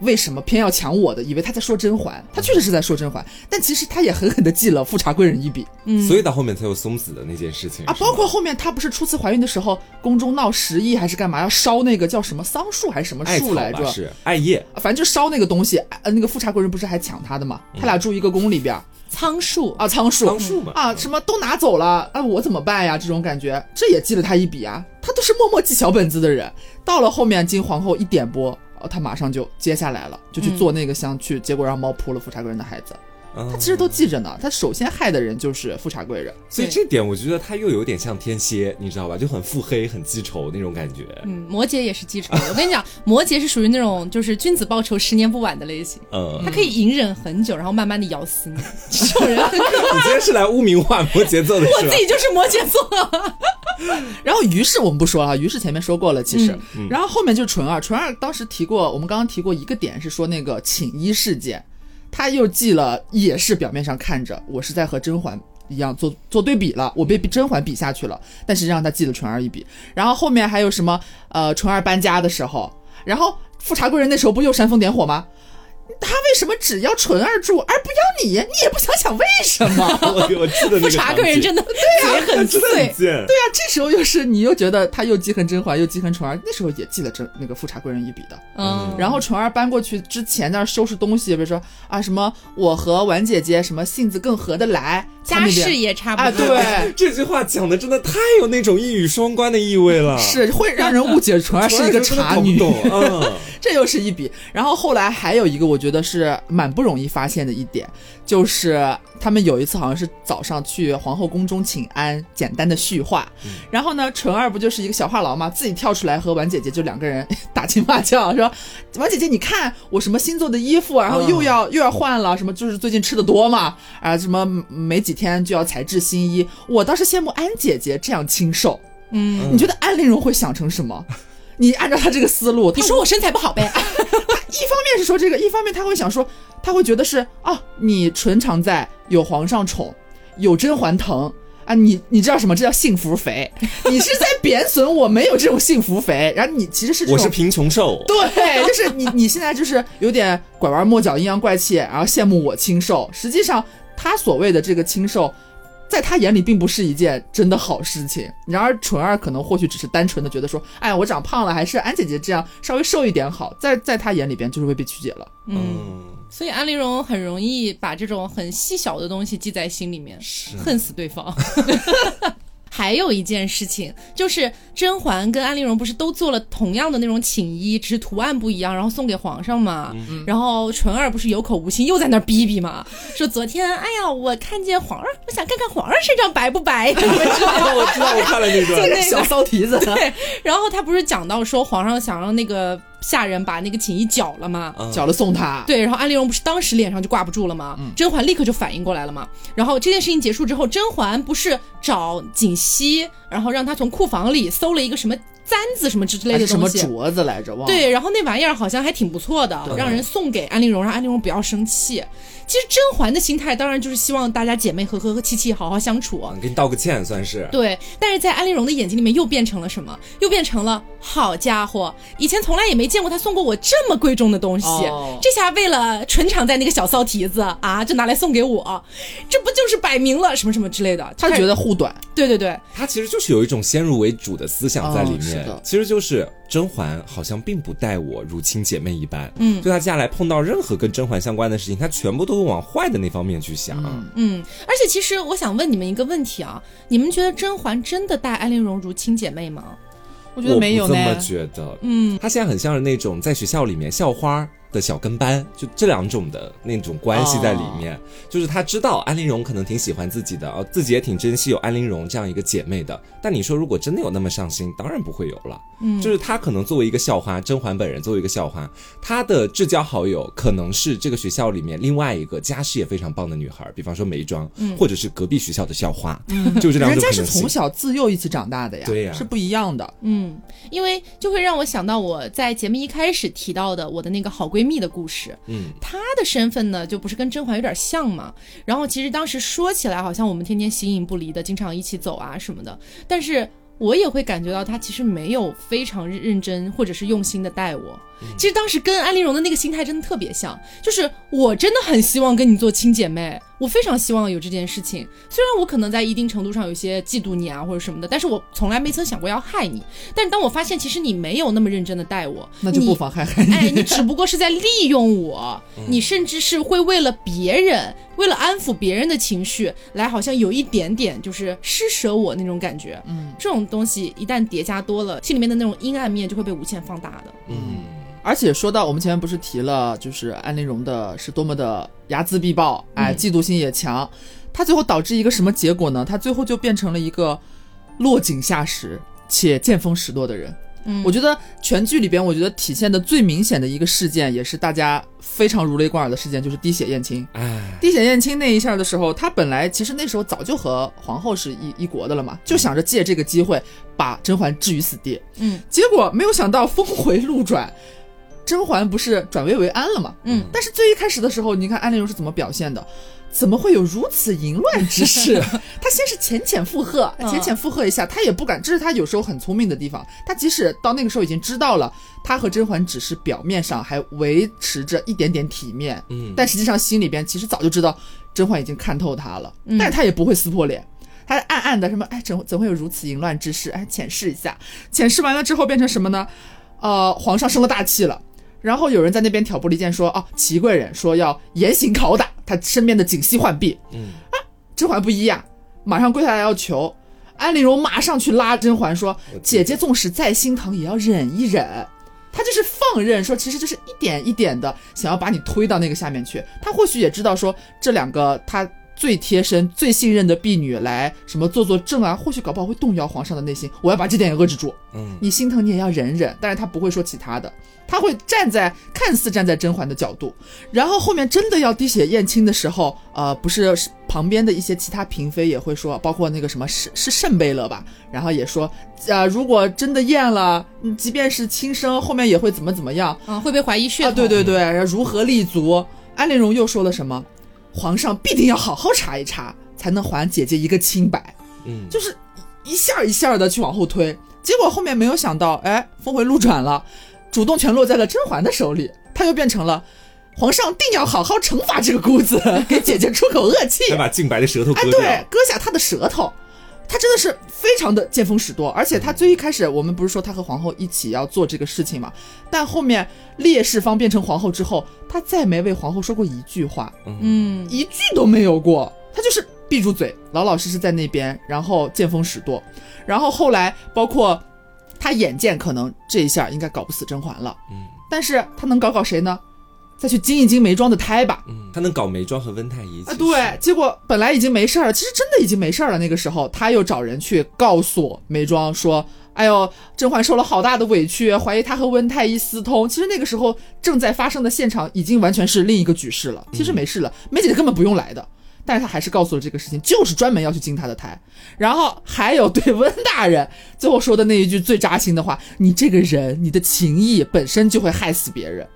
为什么偏要抢我的？以为他在说甄嬛，他确实是在说甄嬛，但其实他也狠狠的记了富察贵人一笔嗯所以到后面才有松子的那件事情啊！包括后面他不是初次怀孕的时候，宫中闹十亿还是干嘛，要烧那个叫什么桑树还是什么树来着吧？是艾叶，反正就烧那个东西。呃，那个富察贵人不是还抢他的嘛？他俩住一个宫里边，仓鼠啊，仓鼠，桑树嘛啊，什么都拿走了，啊，我怎么办呀？这种感觉，这也记了他一笔啊。他都是默默记小本子的人，到了后面经皇后一点拨，哦，他马上就接下来了，就去做那个香去，结果让猫扑了富察贵人的孩子。他他其实都记着呢。他首先害的人就是富察贵人，所以这点我觉得他又有点像天蝎，你知道吧？就很腹黑、很记仇那种感觉。嗯，摩羯也是记仇。我跟你讲，摩羯是属于那种就是君子报仇，十年不晚的类型，嗯，他可以隐忍很久，然后慢慢的咬死你。这种人很可怕。你今天是来污名化摩羯座的我自？己就是摩羯座。然后于是我们不说了，于是前面说过了，其实，嗯然后后面就是纯二，纯二当时提过，我们刚刚提过一个点是说那个寝衣事件，他又记了，也是表面上看着我是在和甄嬛一样做做对比了，我被甄嬛比下去了，但实际上他记了纯儿一笔，然后后面还有什么呃纯儿搬家的时候，然后富察贵人那时候不又煽风点火吗？他为什么只要纯儿住，而不要你？你也不想想为什么？我我记得那个富察贵人真的对啊很碎很。贱。对啊，这时候又是你又觉得他又记恨甄嬛，又记恨纯儿，那时候也记了甄那个富察贵人一笔的。嗯，然后纯儿搬过去之前在那收拾东西，比如说啊什么我和婉姐姐什么性子更合得来，他家世也差不啊多。对。这句话讲的真的太有那种一语双关的意味了，是会让人误解 纯儿是一个茶女，懂，嗯，这又是一笔。然后后来还有一个，我觉得是蛮不容易发现的一点，就是他们有一次好像是早上去皇后宫中请安，简单的叙话。然后呢，纯儿不就是一个小话痨嘛，自己跳出来和婉姐姐就两个人打情骂俏，说婉姐姐你看我什么新做的衣服啊，然后又要、又要换了，什么就是最近吃的多嘛，啊什么没几天就要裁制新衣，我倒是羡慕安姐姐这样清瘦。嗯，你觉得安陵容会想成什么？你按照她这个思路，她你说我身材不好呗？一方面是说这个，一方面他会想说，他会觉得是啊，你纯常在，有皇上宠，有甄嬛疼啊，你你知道什么？这叫幸福肥，你是在贬损我没有这种幸福肥，然后你其实是我是贫穷瘦，对，就是你你现在就是有点拐弯抹角、阴阳怪气，然后羡慕我清瘦，实际上他所谓的这个清瘦。在他眼里并不是一件真的好事情，然而纯儿可能或许只是单纯的觉得说，哎，我长胖了，还是安姐姐这样稍微瘦一点好，在在他眼里边就是会被曲解了。嗯，嗯，所以安陵容很容易把这种很细小的东西记在心里面，是恨死对方。还有一件事情，就是甄嬛跟安陵容不是都做了同样的那种寝衣，只是图案不一样，然后送给皇上嘛。然后纯儿不是有口无心，又在那儿逼逼嘛，说昨天哎呀，我看见皇上，我想看看皇上身上白不白，什么之类的。我知道，我看了那段，那个小骚蹄子，对，然后他不是讲到说皇上想让那个下人把那个锦衣绞了吗？嗯缴了送他。对，然后安陵容不是当时脸上就挂不住了吗？甄嬛立刻就反应过来了嘛。然后这件事情结束之后，甄嬛不是找锦汐，然后让她从库房里搜了一个什么簪子什么之类的东西什么。镯子来着？忘了。对，然后那玩意儿好像还挺不错的，让人送给安陵容，让安陵容不要生气。其实甄嬛的心态当然就是希望大家姐妹和和和气气好好相处。给你道个歉算是。对，但是在安陵容的眼睛里面又变成了什么？又变成了好家伙，以前从来也没见过他送过我这么贵重的东西，哦这下为了纯常在那个小骚蹄子啊，就拿来送给我，这不就是摆明了什么什么之类的？他觉得护短，对对对，他其实就是有一种先入为主的思想在里面，哦其实就是甄嬛好像并不待我如亲姐妹一般，嗯就她接下来碰到任何跟甄嬛相关的事情，她全部都会往坏的那方面去想。嗯，而且其实我想问你们一个问题啊，你们觉得甄嬛真的待安陵容如亲姐妹吗？我觉得没有呢我不这。么觉得，嗯，她现在很像是那种在学校里面校花的小跟班，就这两种的那种关系在里面。就是他知道安陵容可能挺喜欢自己的，哦，自己也挺珍惜有安陵容这样一个姐妹的。但你说如果真的有那么上心，当然不会有了。嗯，就是他可能作为一个校花，甄嬛本人作为一个校花，她的至交好友可能是这个学校里面另外一个家世也非常棒的女孩，比方说眉庄，或者是隔壁学校的校花，就这两人家种可能性。是从小自幼一起长大的呀，对呀是不一样的。嗯，因为就会让我想到我在节目一开始提到的我的那个好闺蜜的故事。嗯，她的身份呢，就不是跟甄嬛有点像嘛？然后其实当时说起来，好像我们天天形影不离的，经常一起走啊什么的。但是我也会感觉到她其实没有非常认真或者是用心的待我。其实当时跟安陵容的那个心态真的特别像，就是我真的很希望跟你做亲姐妹，我非常希望有这件事情。虽然我可能在一定程度上有些嫉妒你啊或者什么的，但是我从来没曾想过要害你。但是当我发现其实你没有那么认真的待我，那就不妨害害你。哎，你只不过是在利用我，你甚至是会为了别人，为了安抚别人的情绪，来好像有一点点就是施舍我那种感觉。嗯，这种东西一旦叠加多了，心里面的那种阴暗面就会被无限放大的。嗯，而且说到我们前面不是提了，就是安陵容的是多么的睚眦必报，哎，嗯嫉妒心也强，她最后导致一个什么结果呢？她最后就变成了一个落井下石且见风使舵的人。嗯我觉得全剧里边，我觉得体现的最明显的一个事件，也是大家非常如雷贯耳的事件，就是滴血验亲。哎，滴血验亲那一下的时候，他本来其实那时候早就和皇后是一一国的了嘛，就想着借这个机会把甄嬛置于死地。嗯，结果没有想到峰回路转，甄嬛不是转危为安了吗？嗯，但是最一开始的时候，你看安陵容是怎么表现的？怎么会有如此淫乱之事？他先是浅浅附和，嗯浅浅附和一下，他也不敢，这是他有时候很聪明的地方。他即使到那个时候已经知道了，他和甄嬛只是表面上还维持着一点点体面，嗯，但实际上心里边其实早就知道甄嬛已经看透他了，嗯但是她也不会撕破脸。他暗暗的什么？哎，怎怎会有如此淫乱之事？哎，浅试一下，浅试完了之后变成什么呢？呃，皇上生了大气了，然后有人在那边挑拨离间说，哦，祺贵人说要严刑拷打他身边的锦汐浣碧，嗯啊，甄嬛不依呀，马上跪下来要求，安陵容马上去拉甄嬛说姐姐纵使再心疼，也要忍一忍。她就是放任，说其实就是一点一点的想要把你推到那个下面去。她或许也知道说这两个她最贴身、最信任的婢女来什么做做证啊，或许搞不好会动摇皇上的内心。我要把这点也遏制住。嗯，你心疼你也要忍忍，但是他不会说其他的，他会站在看似站在甄嬛的角度，然后后面真的要滴血验亲的时候，呃，不是是旁边的一些其他嫔妃也会说，包括那个什么是是圣贝勒吧，然后也说，呃，如果真的验了，嗯即便是亲生，后面也会怎么怎么样啊，会被怀疑血。对对对，如何立足？安陵容又说了什么？皇上必定要好好查一查，才能还姐姐一个清白。嗯，就是一下一下的去往后推，结果后面没有想到，哎，峰回路转了，主动权落在了甄嬛的手里，她又变成了皇上定要好好惩罚这个姑子，给姐姐出口恶气再，把净白的舌头哎，割掉。对，割下她的舌头。她真的是非常的见风使舵，而且他最一开始，我们不是说他和皇后一起要做这个事情嘛？但后面烈士方变成皇后之后，他再没为皇后说过一句话，嗯一句都没有过，他就是闭住嘴，老老实实在那边，然后见风使舵，然后后来包括他眼见可能这一下应该搞不死甄嬛了，嗯但是他能搞搞谁呢？再去经一经眉庄的胎吧。嗯，他能搞眉庄和温太医。啊，对，，结果本来已经没事儿了，其实真的已经没事儿了。那个时候，他又找人去告诉眉庄说：“哎呦，甄嬛受了好大的委屈，怀疑她和温太医私通。”其实那个时候正在发生的现场已经完全是另一个局势了。其实没事了，梅姐姐根本不用来的，但是她还是告诉了这个事情，就是专门要去惊她的胎。然后还有对温大人最后说的那一句最扎心的话：“你这个人，你的情谊本身就会害死别人。”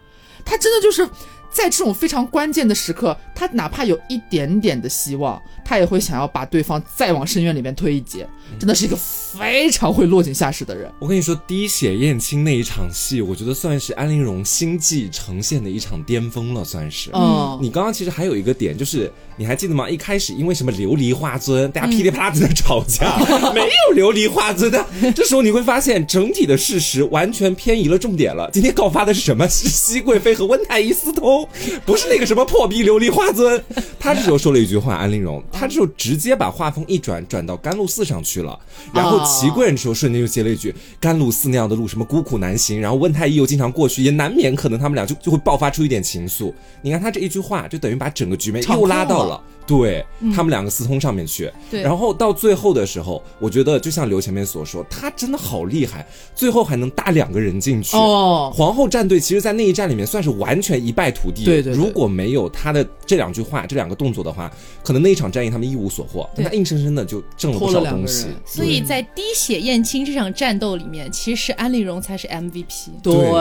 他真的就是在这种非常关键的时刻，他哪怕有一点点的希望，他也会想要把对方再往深渊里面推一截。真的是一个非常会落井下石的人。我跟你说，滴血验亲那一场戏，我觉得算是安陵容心计呈现的一场巅峰了，算是。嗯，你刚刚其实还有一个点，就是你还记得吗？一开始因为什么琉璃花尊，大家噼里啪啦在那吵架，没有琉璃花尊的。这时候你会发现，整体的事实完全偏移了重点了。今天告发的是什么？是熹贵妃和温太医私通，不是那个什么破逼琉璃花尊。他这时候说了一句话，安陵容，他这时候直接把画风一转，转到甘露寺上去了。然后齐贵人这时候瞬间就接了一句：“甘露寺那样的路，什么孤苦难行。”然后温太医又经常过去，也难免可能他们俩就就会爆发出一点情愫。你看他这一句话，就等于把整个局面又拉到了对他们两个私通上面去。对然后到最后的时候，我觉得就像刘前面所说，他真的好厉害，最后还能搭两个人进去。哦，皇后战队其实，在那一战里面算是完全一败涂地。对对对如果没有他的这两句话、这两个动作的话，可能那一场战役他们一无所获。但他硬生生的就挣了不少东西。所以在滴血验亲这场战斗里面，其实安陵容才是 MVP。对，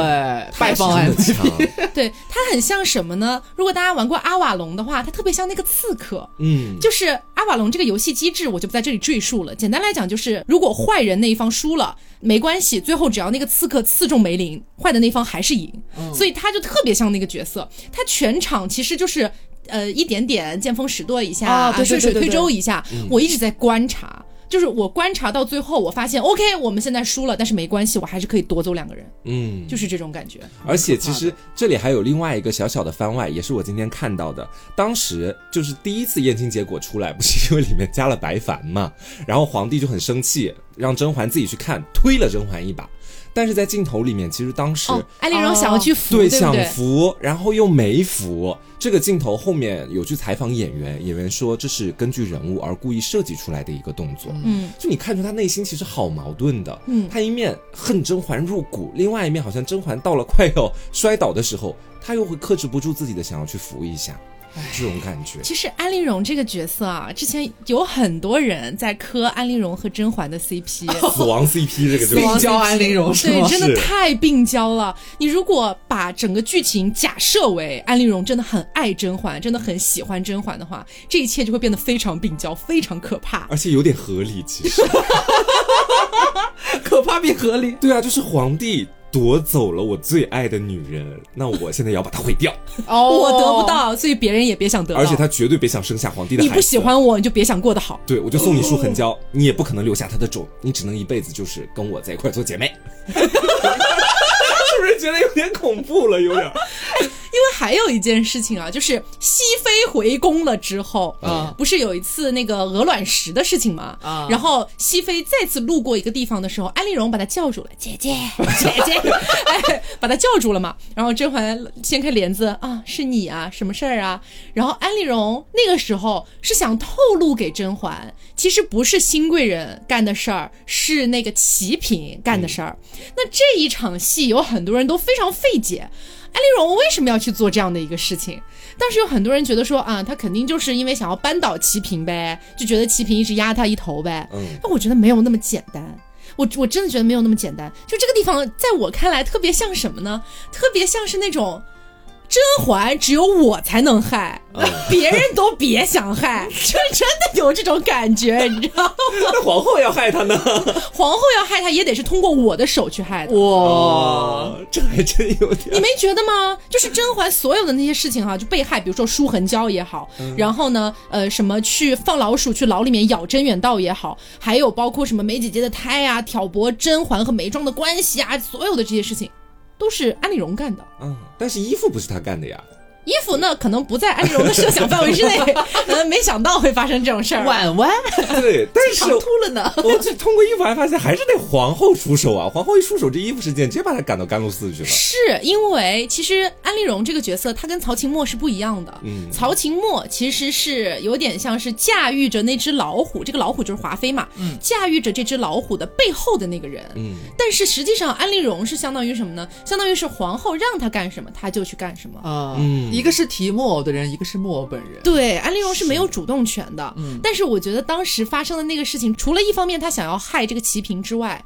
拜访真的 MVP，对，他很像什么呢？如果大家玩过阿瓦隆的话，他特别像那个刺客。嗯，就是阿瓦隆这个游戏机制，我就不在这里赘述了。简单来讲，就是如果坏人那一方输了，没关系，最后只要那个刺客刺中梅林，坏的那方还是赢。所以他就特别像那个角色，他全场其实就是。呃，一点点见风使舵一下，啊对对顺水推舟一下，我一直在观察，就是我观察到最后，我发现 OK，我们现在输了，但是没关系，我还是可以夺走两个人，嗯，就是这种感觉。而且其实这里还有另外一个小小的番外，也是我今天看到的。当时就是第一次验亲结果出来，不是因为里面加了白矾嘛，然后皇帝就很生气，让甄嬛自己去看，推了甄嬛一把。但是在镜头里面，其实当时、哦，安陵容想要去扶，对想？扶，然后又没扶。这个镜头后面有去采访演员，演员说这是根据人物而故意设计出来的一个动作。嗯，就你看出他内心其实好矛盾的，嗯他一面恨甄嬛入骨，另外一面好像甄嬛到了快要摔倒的时候，他又会克制不住自己的想要去扶一下，这种感觉。其实安陵容这个角色啊，之前有很多人在磕安陵容和甄嬛的 CP。死亡 CP 这个就是病娇安陵容是对，真的太病娇了。你如果把整个剧情假设为安陵容真的很爱甄嬛，真的很喜欢甄嬛的话，这一切就会变得非常病娇，非常可怕。而且有点合理，其实。可怕并合理。对啊，就是皇帝夺走了我最爱的女人，那我现在也要把她毁掉，哦我得不，到，所以别人也别想得到。而且他绝对别想生下皇帝的孩子。你不喜？欢我，你就别想过得好。对，我就送你束痕胶，你也不可能留下他的种，你只能一辈子就是跟我在一块做姐妹。是不是觉得有点恐怖了？有点。因为还有一件事情啊，就是熹妃回宫了之后，啊不是有一次那个鹅卵石的事情吗？啊然后熹妃再次路过一个地方的时候，安陵容把她叫住了，姐姐，姐姐，哎，把她叫住了嘛。然后甄嬛掀开帘子啊，是你啊，什么事儿啊？然后安陵容那个时候是想透露给甄嬛，其实不是新贵人干的事儿，是那个齐嫔干的事儿。那这一场戏有很多人都非常费解。安陵容为什么要去做这样的一个事情？当时有很多人觉得说啊，他肯定就是因为想要扳倒齐平呗，就觉得齐平一直压他一头呗。嗯，但我觉得没有那么简单。我我真的觉得没有那么简单。就这个地方，在我看来特别像什么呢？特别像是那种甄嬛只有我才能害，嗯 别人都别想害，就 真的有这种感觉，你知道吗？那皇后要害她呢？皇后要害她，也得是通过我的手去害的。哇，哦，这还真有点你。没觉得吗？就是甄嬛所有的那些事情哈、就被害，比如说舒痕胶也好，然后呢，呃，什么去放老鼠去牢里面咬甄远道也好，还有包括什么梅姐姐的胎啊，挑拨甄嬛和眉庄的关系啊，所有的这些事情，都是安陵容干的。嗯，但是衣服不是他干的呀。衣服呢，可能不在安陵容的设想范围之内，可能没想到会发生这种事儿。婉婉对，但是长秃了呢。我这通过衣服还发现，还是得皇后出手啊！皇后一出手，这衣服事件直接把她赶到甘露寺去了。是因为其实安陵容这个角色，她跟曹琴墨是不一样的。嗯曹琴墨其实是有点像是驾驭着那只老虎，这个老虎就是华妃嘛，嗯驾驭着这只老虎的背后的那个人。嗯，但是实际上，安陵容是相当于什么呢？相当于是皇后让她干什么，她就去干什么。啊，嗯一个是提木偶的人，一个是木偶本人。对，安陵容是没有主动权的。嗯但是我觉得当时发生的那个事情，除了一方面他想要害这个齐平之外，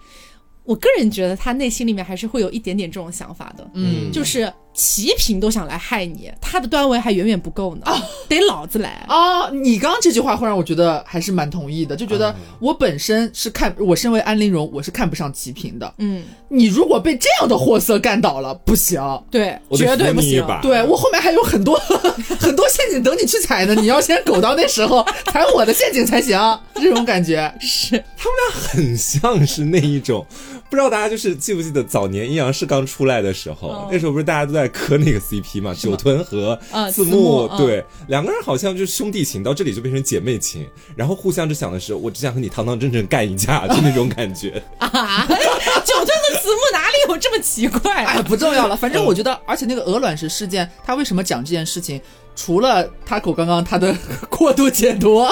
我个人觉得他内心里面还是会有一点点这种想法的。嗯，就是齐平都想来害你，他的段位还远远不够呢，得老子来。啊，你刚刚这句话会让我觉得还是蛮同意的，就觉得我本身是看我身为安陵容，我是看不上齐平的。嗯，你如果被这样的货色干倒了，不行。对，绝对不行。对我后面还有很多 很多陷阱等你去踩呢，你要先苟到那时候 踩我的陷阱才行，这种感觉。是他们俩，很像是那一种，不知道大家就是记不记得早年阴阳师刚出来的时候，哦那时候不是大家都在磕那个 CP 嘛，九吞和字幕对，两个人好像就是兄弟情，到这里就变成姐妹情，然后互相就想的是，我只想和你堂堂正正干一架，就那种感觉。啊，九吞和子木哪里有这么奇怪、哎，不重要了，反正我觉得，而且那个鹅卵石事件，他为什么讲这件事情？除了他口刚刚他的过度解读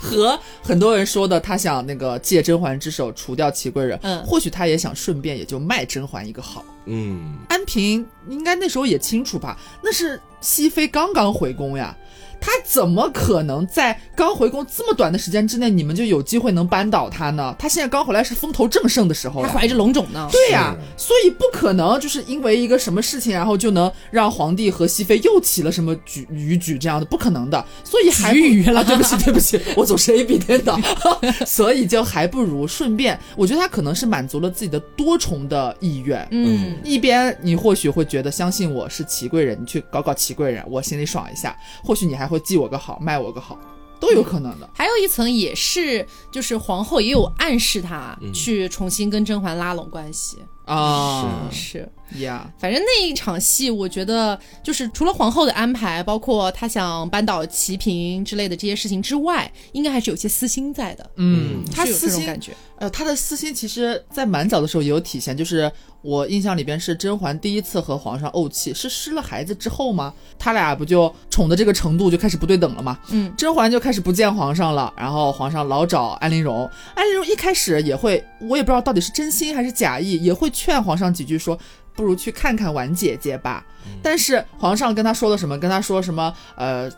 和很多人说的，他想那个借甄嬛之手除掉祺贵人，嗯或许他也想顺便也就卖甄嬛一个好。嗯，安平应该那时候也清楚吧？那是熹妃刚刚回宫呀，她怎么可能在刚回宫这么短的时间之内，你们就有机会能扳倒他呢？他现在刚回来是风头正盛的时候他，还怀着龙种呢。对呀、所以不可能就是因为一个什么事情，然后就能让皇帝和熹妃又起了什么举逾矩这样的，不可能的。所以还不举了啊，对不起，对不起，我总是 A B 颠倒，所以就还不如顺便，我觉得他可能是满足了自己的多重的意愿。嗯，一边你或许会觉得相信我是祺贵人，你去搞搞祺贵人，我心里爽一下。或许你还会记我个好，卖我个好，都有可能的。还有一层也是，就是皇后也有暗示他去重新跟甄嬛拉拢关系。啊，是是，呀，反正那一场戏，我觉得就是除了皇后的安排，包括她想扳倒齐平之类的这些事情之外，应该还是有些私心在的。嗯，她有私心这种感觉。呃，她的私心其实，在蛮早的时候也有体现，就是我印象里边是甄嬛第一次和皇上怄气，是失了孩子之后吗？他俩不就宠的这个程度就开始不对等了吗？嗯，甄嬛就开始不见皇上了，然后皇上老找安陵容，安陵容一开始也会，我也不知道到底是真心还是假意，也会劝皇上几句说。不如去看看婉姐姐吧，但是皇上跟他说了什么？跟他说什么？呃，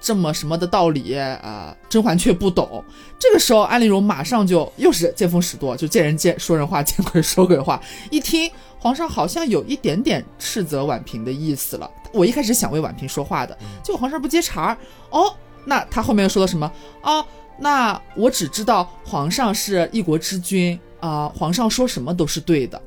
这么什么的道理啊、呃甄嬛却不懂。这个时候，安陵容马上就又是见风使舵，就见人见说人话，见鬼说鬼话。一听皇上好像有一点点斥责婉嫔的意思了。我一开始想为婉嫔说话的，结果皇上不接茬儿。哦，那他后面又说了什么？哦，那我只知道皇上是一国之君啊、皇上说什么都是对的。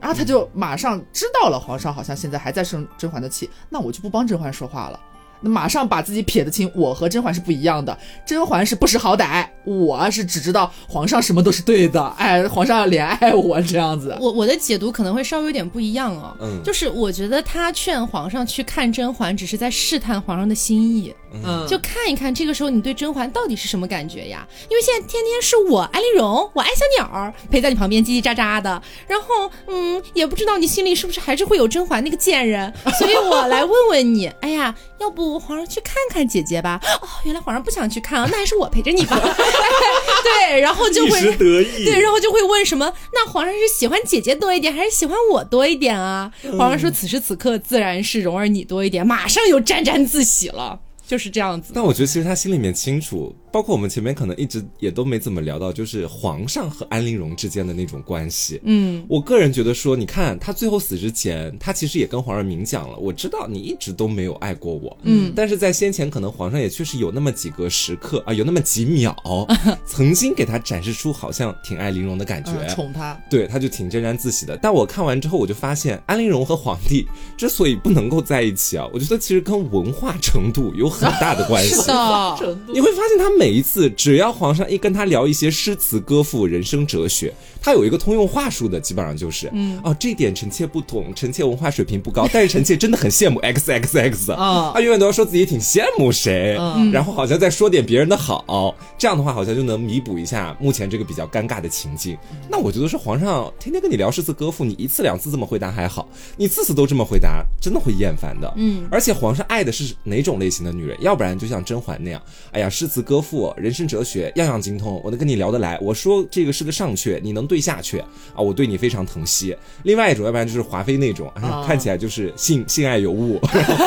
然后他就马上知道了，皇上好像现在还在生甄嬛的气，那我就不帮甄嬛说话了。那马上把自己撇得清，我和甄嬛是不一样的。甄嬛是不识好歹，我是只知道皇上什么都是对的，哎，皇上怜爱我这样子。我我的解读可能会稍微有点不一样哦，嗯就是我觉得他劝皇上去看甄嬛，只是在试探皇上的心意，嗯，就看一看这个时候你对甄嬛到底是什么感觉呀？因为现在天天是我安陵容，我爱小鸟儿陪在你旁边叽叽喳喳的，然后嗯，也不知道你心里是不是还是会有甄嬛那个贱人，所以我来问问你，哎呀，要不皇上去看看姐姐吧？哦，原来皇上不想去看啊，那还是我陪着你吧。对，然后就会得意，对，然后就会问什么？那皇上是喜欢姐姐多一点，还是喜欢我多一点啊？皇上说此时此刻自然是蓉儿你多一点，马上又沾沾自喜了，就是这样子。但我觉得其实他心里面清楚，包括我们前面可能一直也都没怎么聊到，就是皇上和安陵容之间的那种关系。嗯，我个人觉得说，你看他最后死之前，他其实也跟皇上明讲了，我知道你一直都没有爱过我，嗯，但是在先前可能皇上也确实有那么几个时刻啊，有那么几秒，曾经给他展示出好像挺爱玲珑的感觉，嗯宠他，对，他就挺沾沾自喜的。但我看完之后，我就发现安陵容和皇帝之所以不能够在一起啊，我觉得其实跟文化程度有很大的 关系。是的，你会发现，他每一次只要皇上一跟他聊一些诗词歌赋、人生哲学，他有一个通用话术的，基本上就是，嗯，哦，这一点臣妾不懂，臣妾文化水平不高，但是臣妾真的很羡慕 x x x 啊他永远都要说自己挺羡慕谁，嗯然后好像再说点别人的好，这样的话好像就能弥补一下目前这个比较尴尬的情境。那我觉得是皇上天天跟你聊诗词歌赋，你一次两次这么回答还好，你次次都这么回答，真的会厌烦的。嗯，而且皇上爱的是哪种类型的女人？要不然就像甄嬛那样，哎呀，诗词歌赋、人生哲学样样精通，我能跟你聊得来。我说这个是个上阙，你能对下去啊，我对你非常疼惜。另外一种，要不然就是华妃那种，看起来就是性性爱有物，然 后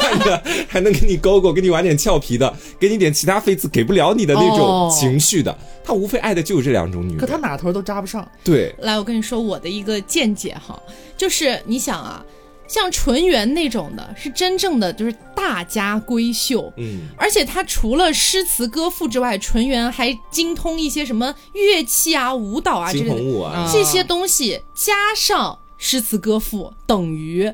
看着还能跟你勾勾，跟你玩点俏皮的，给你点其他妃子给不了你的那种哦情绪的。他无非爱的就是这两种女人。可他哪头都扎不上。对，来，我跟你说我的一个见解哈，就是你想啊，像纯元那种的，是真正的就是大家闺秀。嗯，而且他除了诗词歌赋之外，纯元还精通一些什么乐器啊、舞蹈啊之惊类的舞啊，这些东西，加上诗词歌赋，等于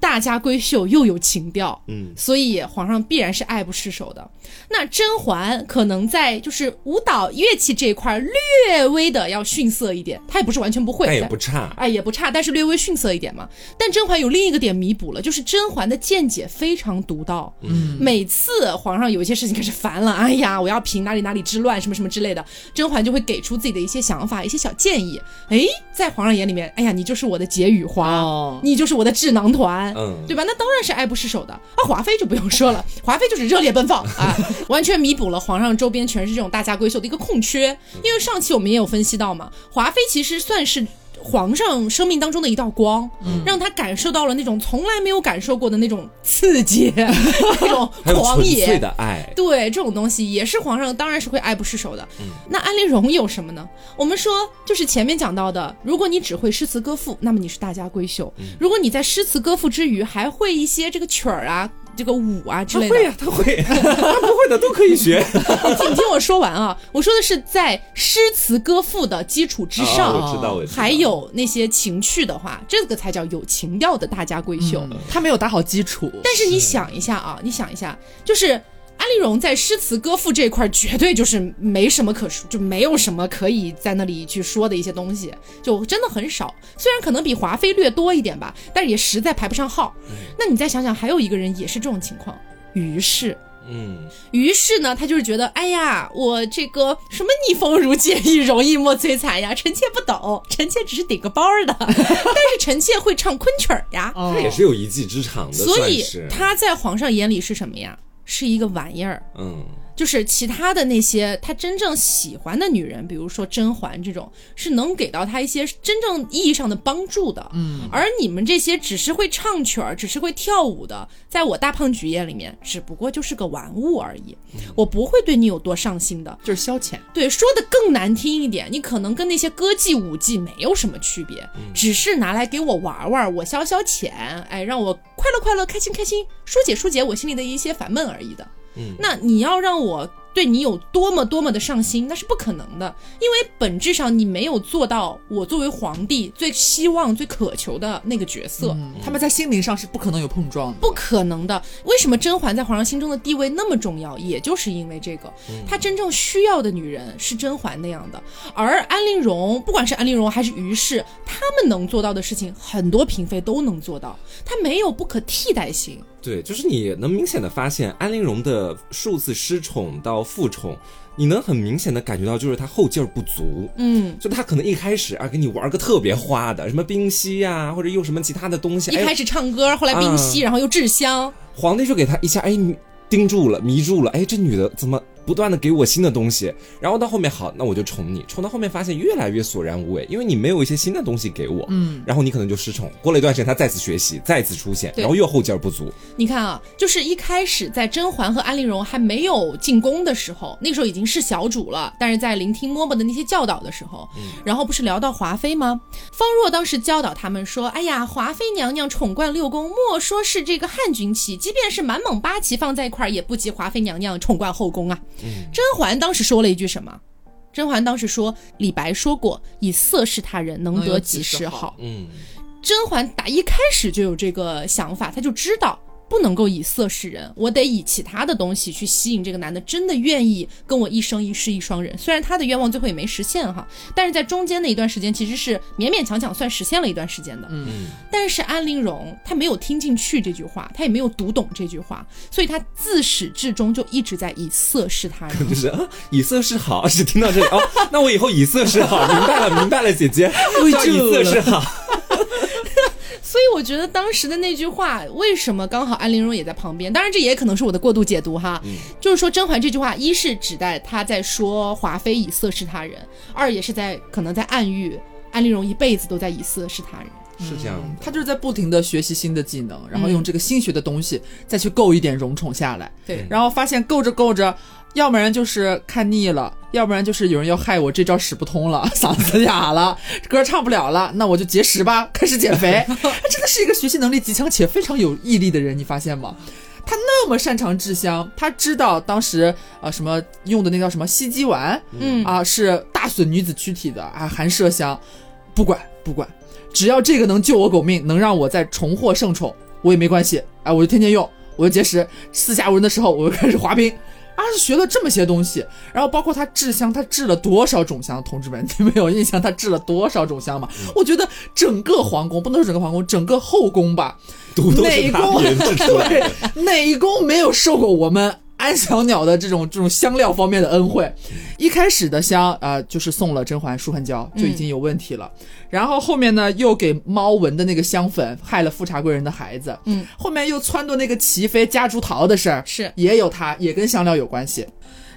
大家闺秀又有情调。嗯，所以皇上必然是爱不释手的。那甄嬛可能在就是舞蹈乐器这一块儿略微的要逊色一点，她也不是完全不会，但也不差。哎也不差，但是略微逊色一点嘛。但甄嬛有另一个点弥补了，就是甄嬛的见解非常独到。嗯，每次皇上有一些事情开始烦了，哎呀，我要平哪里哪里之乱，什么什么之类的，甄嬛就会给出自己的一些想法、一些小建议。哎，在皇上眼里面，哎呀，你就是我的解语花，哦你就是我的智囊团。嗯，对吧？那当然是爱不释手的。啊，华妃就不用说了，华妃就是热烈奔放啊，完全弥补了皇上周边全是这种大家闺秀的一个空缺。因为上期我们也有分析到嘛，华妃其实算是。皇上生命当中的一道光，让他感受到了那种从来没有感受过的那种刺激，那种狂野的爱。对这种东西，也是皇上当然是会爱不释手的。那安陵容有什么呢？我们说就是前面讲到的，如果你只会诗词歌赋，那么你是大家闺秀；如果你在诗词歌赋之余还会一些这个曲儿啊、这个舞啊之类的，他会呀、他会，他不会的都可以学。你 听你听我说完啊！我说的是在诗词歌赋的基础之上，哦我知道，我知道。还有那些情趣的话，这个才叫有情调的大家闺秀。嗯他没有打好基础，但是你想一下啊，你想一下，就是安丽容在诗词歌赋这一块，绝对就是没什么可说，就没有什么可以在那里去说的一些东西，就真的很少。虽然可能比华妃略多一点吧，但是也实在排不上号。那你再想想，还有一个人也是这种情况，于是。嗯，于是呢，他就是觉得，哎呀，我这个什么逆风如解意，容易莫摧残呀，臣妾不懂，臣妾只是顶个包的，但是臣妾会唱昆曲儿呀。哦他也是有一技之长的，所以他在皇上眼里是什么呀？是一个玩意儿。嗯，就是其他的那些他真正喜欢的女人，比如说甄嬛这种，是能给到他一些真正意义上的帮助的。嗯，而你们这些只是会唱曲儿、只是会跳舞的，在我大胖菊眼里面，只不过就是个玩物而已。我不会对你有多上心的。就是消遣。对，说的更难听一点，你可能跟那些歌妓舞妓没有什么区别，只是拿来给我玩玩，我消消遣，哎，让我快乐快乐，开心开心，疏解疏解我心里的一些烦闷而已的。嗯那你要让我对你有多么多么的上心，那是不可能的，因为本质上你没有做到我作为皇帝最希望、最渴求的那个角色。嗯，他们在心灵上是不可能有碰撞的。不可能的。为什么甄嬛在皇上心中的地位那么重要？也就是因为这个，她真正需要的女人是甄嬛那样的，而安陵容，不管是安陵容还是于氏，他们能做到的事情，很多嫔妃都能做到，她没有不可替代性。对，就是你能明显的发现安陵容的数次失宠到复宠，你能很明显的感觉到，就是她后劲儿不足。嗯，就她可能一开始啊，给你玩个特别花的，什么冰溪呀、或者用什么其他的东西，哎，一开始唱歌，后来冰溪，然后又制香，皇帝就给她一下，哎，盯住了，迷住了，哎，这女的怎么不断的给我新的东西？然后到后面好，那我就宠你，宠到后面发现越来越索然无味，因为你没有一些新的东西给我，嗯，然后你可能就失宠。过了一段时间，他再次学习，再次出现，然后又后劲儿不足，你看啊，就是一开始在甄嬛和安陵容还没有进宫的时候，那个时候已经是小主了，但是在聆听嬷嬷的那些教导的时候，然后不是聊到华妃吗？方若当时教导他们说：“哎呀，华妃娘娘宠冠六宫，莫说是这个汉军旗，即便是满蒙八旗放在一块儿，也不及华妃娘娘宠冠后宫啊。甄嬛当时说了一句什么？甄嬛当时说：“李白说过，以色侍他人，能得几时好。”嗯，甄嬛打一开始就有这个想法，她就知道不能够以色示人，我得以其他的东西去吸引这个男的，真的愿意跟我一生一世一双人。虽然他的愿望最后也没实现哈，但是在中间那一段时间其实是勉勉强强算实现了一段时间的。嗯，但是安陵容她没有听进去这句话，她也没有读懂这句话，所以她自始至终就一直在以色示他人。就是啊，以色示好，是听到这里哦，那我以后以色示好，明白了，明白了，姐姐，叫以色示好，所以我觉得当时的那句话，为什么刚好安陵容也在旁边？当然，这也可能是我的过度解读哈。就是说甄嬛这句话，一是指代她在说华妃以色侍他人，二也是在可能在暗喻安陵容一辈子都在以色侍他人。是这样的。他就是在不停的学习新的技能，然后用这个新学的东西再去够一点荣宠下来，对然后发现够着够着，要不然就是看腻了，要不然就是有人要害我这招使不通了，嗓子哑了，歌唱不了了，那我就节食吧，开始减肥。他真的是一个学习能力极强且非常有毅力的人，你发现吗？他那么擅长制香，他知道当时呃什么用的那叫什么西鸡丸，嗯啊是大损女子躯体的啊含麝香，不管不管，只要这个能救我狗命，能让我再重获圣宠，我也没关系，哎，我就天天用，我就节食，四下无人的时候我就开始滑冰。啊，是学了这么些东西，然后包括他制香，他制了多少种香？同志们，你们有印象他制了多少种香吗？我觉得整个皇宫不能说整个皇宫，整个后宫吧，哪宫研制出来的。对哪一宫没有受过我们安小鸟的这种这种香料方面的恩惠？一开始的香啊、呃就是送了甄嬛舒痕胶，就已经有问题了。然后后面呢，又给猫闻的那个香粉害了富察贵人的孩子。嗯，后面又撺掇那个齐妃夹竹桃的事儿，是也有他，也跟香料有关系。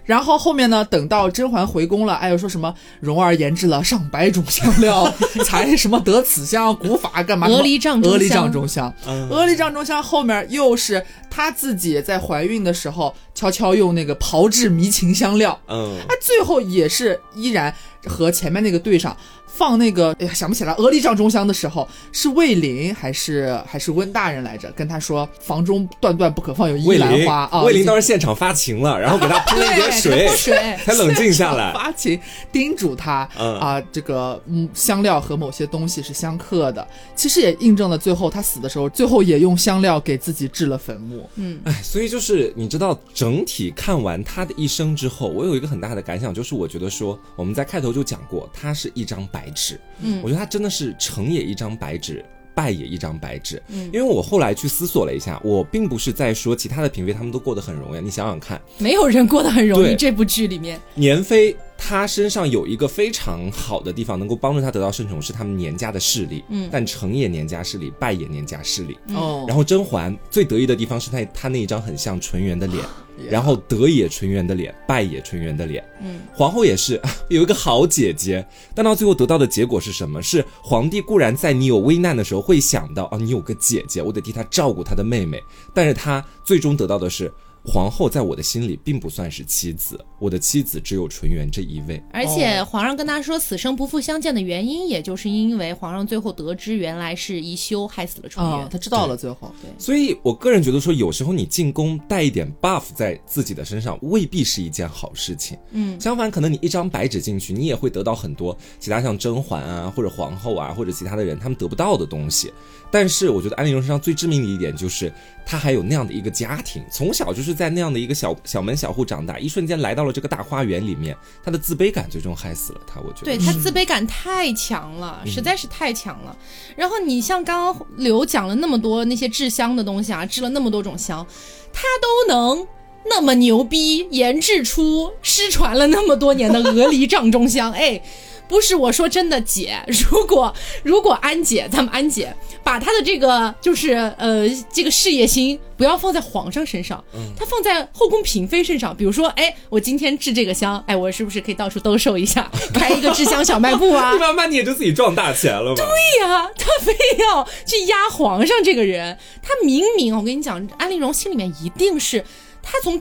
然后后面呢，等到甄嬛回宫了，哎呦说什么蓉儿研制了上百种香料，才什么得此香，古法干嘛？鹅梨帐中鹅梨香帐中香，嗯鹅梨帐中香后面又是她自己在怀孕的时候悄悄用那个炮制迷情香料，嗯，啊，最后也是依然和前面那个对上。放那个，哎呀，想不起来，鹅梨帐中香的时候是魏林还是还是温大人来着？跟他说房中断断不可放有依魏兰花啊，魏林当时现场发情了，然后给他喷了一点水，水才 冷静下来。发情叮嘱他嗯啊，这个嗯香料和某些东西是相克的。其实也印证了最后他死的时候，最后也用香料给自己制了坟墓。嗯，哎，所以就是你知道，整体看完他的一生之后，我有一个很大的感想，就是我觉得说，我们在开头就讲过，他是一张白纸。嗯我觉得他真的是成也一张白纸。败也一张白纸，嗯因为我后来去思索了一下，我并不是在说其他的嫔妃他们都过得很容易，你想想看，没有人过得很容易。这部剧里面，年妃她身上有一个非常好的地方，能够帮助她得到圣宠，是他们年家的势力。嗯但成也年家势力，败也年家势力。哦，然后甄嬛最得意的地方是她她那一张很像纯元的脸 然后得也纯元的脸，败也纯元的脸。嗯，皇后也是 有一个好姐姐，但到最后得到的结果是什么？是皇帝固然在你有危难的时候会想到啊，你有个姐姐，我得替她照顾她的妹妹，但是她最终得到的是。皇后在我的心里并不算是妻子，我的妻子只有纯元这一位。而且皇上跟他说此生不复相见的原因，也就是因为皇上最后得知原来是宜修害死了纯哦元，。他知道了最后。所以我个人觉得说，有时候你进宫带一点 buff 在自己的身上，未必是一件好事情。嗯，相反，可能你一张白纸进去，你也会得到很多其他像甄嬛啊，或者皇后啊，或者其他的人他们得不到的东西。但是我觉得安陵容身上最致命的一点就是，她还有那样的一个家庭，从小就是在那样的一个小小门小户长大，一瞬间来到了这个大花园里面，他的自卑感最终害死了他。我觉得，对他自卑感太强了，实在是太强了。然后你像刚刚刘讲了那么多那些制香的东西啊，制了那么多种香，他都能那么牛逼，研制出失传了那么多年的 鹅梨帐中香，哎。不是我说真的，姐，如果如果安姐，咱们安姐把她的这个就是呃这个事业心不要放在皇上身上，她放在后宫嫔妃身上，比如说，哎，我今天制这个香，哎，我是不是可以到处兜售一下，开一个制香小卖部啊？慢慢你也就自己赚大钱了嘛。对呀、她非要去压皇上这个人，她明明我跟你讲，安陵容心里面一定是她从。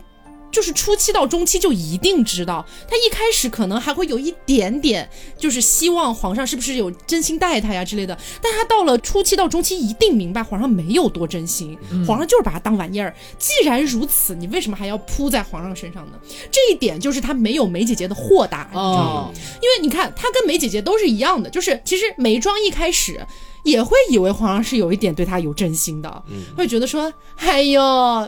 就是初期到中期就一定知道，他一开始可能还会有一点点，就是希望皇上是不是有真心待他呀之类的。但他到了初期到中期，一定明白皇上没有多真心，皇上就是把他当玩意儿。既然如此，你为什么还要扑在皇上身上呢？这一点就是他没有梅姐姐的豁达，你知道吗？哦，因为你看，他跟梅姐姐都是一样的，就是其实眉庄一开始也会以为皇上是有一点对他有真心的，嗯会觉得说，哎呦，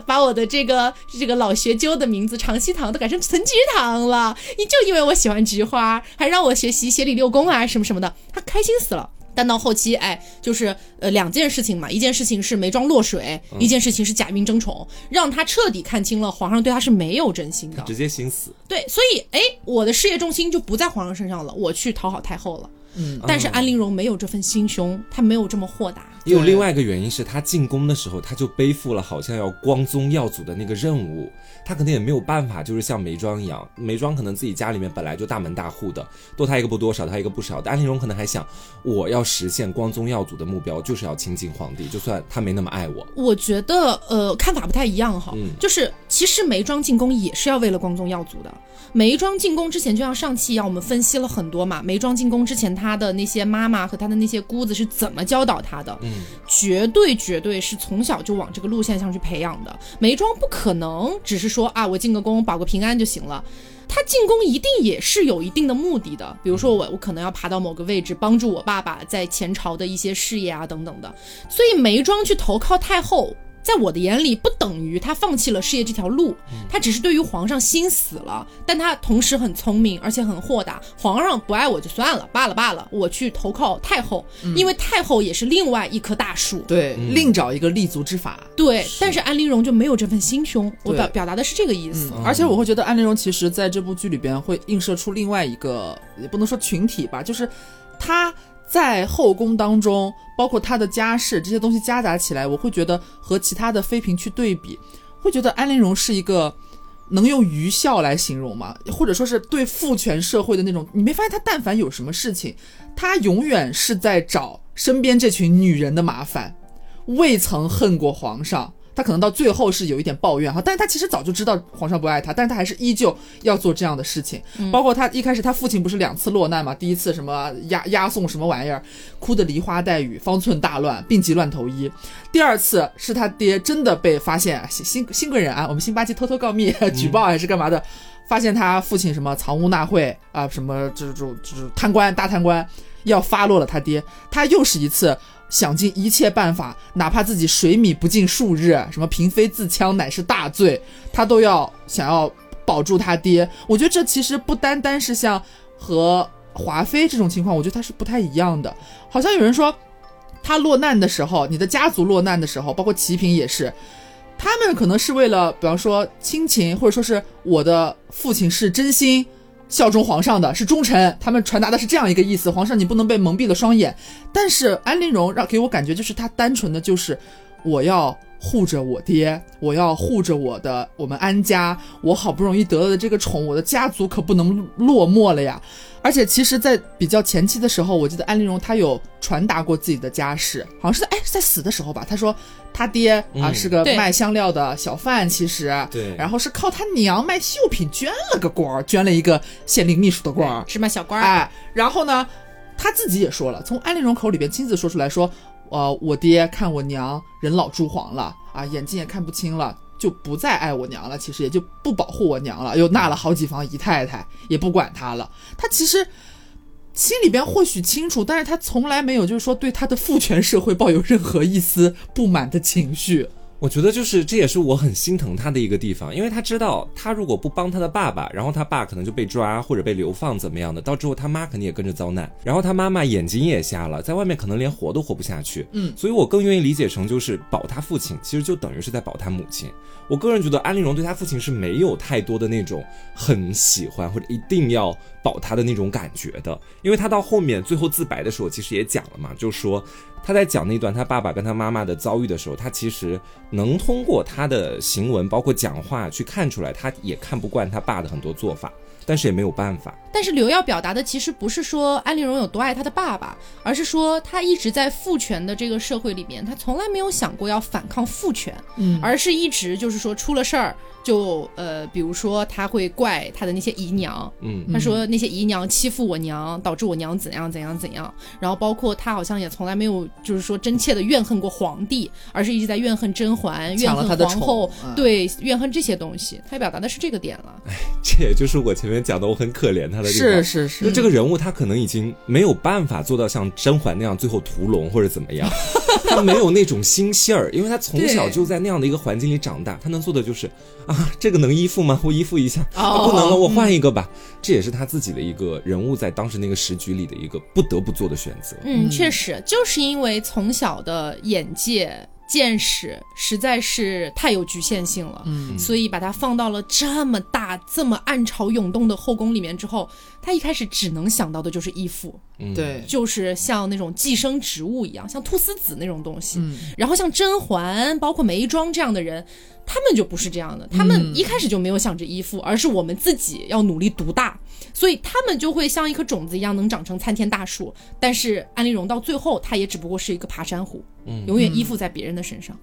把我的这个这个老学究的名字长西堂都改成岑菊堂了，你就因为我喜欢菊花，还让我学习协理六宫啊什么什么的，他开心死了。但到后期，哎，就是呃两件事情嘛，一件事情是眉庄落水，一件事情是贾云争宠，让他彻底看清了皇上对他是没有真心的。直接心死。对，所以哎，我的事业重心就不在皇上身上了，我去讨好太后了。但是安陵容没有这份心胸，她没有这么豁达。也有另外一个原因是他进宫的时候，他就背负了好像要光宗耀祖的那个任务，他可能也没有办法，就是像眉庄一样，眉庄可能自己家里面本来就大门大户的，多他一个不多，少他一个不少。但安陵容可能还想，我要实现光宗耀祖的目标，就是要亲近皇帝，就算他没那么爱我。我觉得呃看法不太一样哈，嗯就是其实眉庄进宫也是要为了光宗耀祖的。眉庄进宫之前，就像上期一样，我们分析了很多嘛。眉庄进宫之前，她的那些妈妈和她的那些姑子是怎么教导她的？嗯，绝对绝对是从小就往这个路线上去培养的。眉庄不可能只是说啊，我进个宫保个平安就行了。他进宫一定也是有一定的目的的，比如说我我可能要爬到某个位置，帮助我爸爸在前朝的一些事业啊等等的。所以眉庄去投靠太后，在我的眼里不等于他放弃了事业这条路，他只是对于皇上心死了，但他同时很聪明，而且很豁达。皇上不爱我就算了，罢了罢了，我去投靠太后，因为太后也是另外一棵大树。对，另找一个立足之法。对，但是安陵容就没有这份心胸，我表表达的是这个意思。而且我会觉得安陵容其实在这部剧里边会映射出另外一个，也不能说群体吧，就是她在后宫当中，包括她的家世这些东西夹杂起来，我会觉得和其他的妃嫔去对比，会觉得安陵容是一个。能用愚孝来形容吗？或者说是对父权社会的那种？你没发现她但凡有什么事情，她永远是在找身边这群女人的麻烦，未曾恨过皇上。他可能到最后是有一点抱怨哈，但是他其实早就知道皇上不爱他，但是他还是依旧要做这样的事情。包括他一开始他父亲不是两次落难嘛，第一次什么押押送什么玩意儿，哭得梨花带雨，方寸大乱，病急乱投医。第二次是他爹真的被发现新新新贵人啊，我们辛巴基偷偷告密、举报还是干嘛的，发现他父亲什么藏污纳秽啊，什么这种这种贪官大贪官，要发落了他爹，他又是一次。想尽一切办法，哪怕自己水米不进数日，什么嫔妃自戕乃是大罪，他都要想要保住他爹。我觉得这其实不单单是像和华妃这种情况，我觉得他是不太一样的。好像有人说，他落难的时候，你的家族落难的时候，包括齐嫔也是，他们可能是为了，比方说亲情，或者说是我的父亲是真心。效忠皇上的是忠臣，他们传达的是这样一个意思：皇上你不能被蒙蔽了双眼。但是安陵容让给我感觉就是她单纯的就是我要护着我爹，我要护着我的我们安家，我好不容易得了的这个宠，我的家族可不能落寞了呀。而且其实，在比较前期的时候，我记得安陵容她有传达过自己的家世，好像是在哎在死的时候吧，她说她爹啊嗯是个卖香料的小贩，其实对。然后是靠他娘卖绣品捐了个官儿，捐了一个县令秘书的官儿，芝麻小官儿，哎，然后呢，他自己也说了，从安陵容口里边亲自说出来说，呃，我爹看我娘人老珠黄了啊，眼睛也看不清了。就不再爱我娘了，其实也就不保护我娘了，又纳了好几房姨太太，也不管她了。她其实心里边或许清楚，但是她从来没有就是说对她的父权社会抱有任何一丝不满的情绪。我觉得就是这也是我很心疼他的一个地方，因为他知道他如果不帮他的爸爸，然后他爸可能就被抓或者被流放怎么样的，到之后他妈肯定也跟着遭难，然后他妈妈眼睛也瞎了，在外面可能连活都活不下去。嗯，所以我更愿意理解成就是保他父亲，其实就等于是在保他母亲。我个人觉得安陵容对他父亲是没有太多的那种很喜欢或者一定要保他的那种感觉的，因为他到后面最后自白的时候其实也讲了嘛，就说他在讲那段他爸爸跟他妈妈的遭遇的时候，他其实能通过他的行文包括讲话去看出来，他也看不惯他爸的很多做法，但是也没有办法。但是刘耀表达的其实不是说安陵容有多爱她的爸爸，而是说她一直在父权的这个社会里面，她从来没有想过要反抗父权，嗯而是一直就是说出了事儿就呃，比如说他会怪他的那些姨娘，嗯他说那些姨娘欺负我娘，导致我娘怎样怎样怎样。然后包括他好像也从来没有就是说真切的怨恨过皇帝，而是一直在怨恨甄嬛、怨恨皇后对，怨恨这些东西。他表达的是这个点了。哎 这也就是我前面讲的，我很可怜他的地方。是是，就是这个人物，他可能已经没有办法做到像甄嬛那样最后屠龙或者怎么样，他没有那种心性儿，因为他从小就在那样的一个环境里长大，他能做的就是啊，这个能依附吗？我依附一下，啊不能了，我换一个吧。这也是他自己的一个人物在当时那个时局里的一个不得不做的选择。嗯，确实，就是因为从小的眼界。见识实在是太有局限性了，嗯。所以把它放到了这么大、这么暗潮涌动的后宫里面之后，他一开始只能想到的就是依附，嗯，对，就是像那种寄生植物一样，像菟丝子那种东西。嗯然后像甄嬛，包括眉庄这样的人，他们就不是这样的，他们一开始就没有想着依附，而是我们自己要努力独大，所以他们就会像一颗种子一样能长成参天大树。但是安陵容到最后，她也只不过是一个爬山虎，嗯永远依附在别人的身上。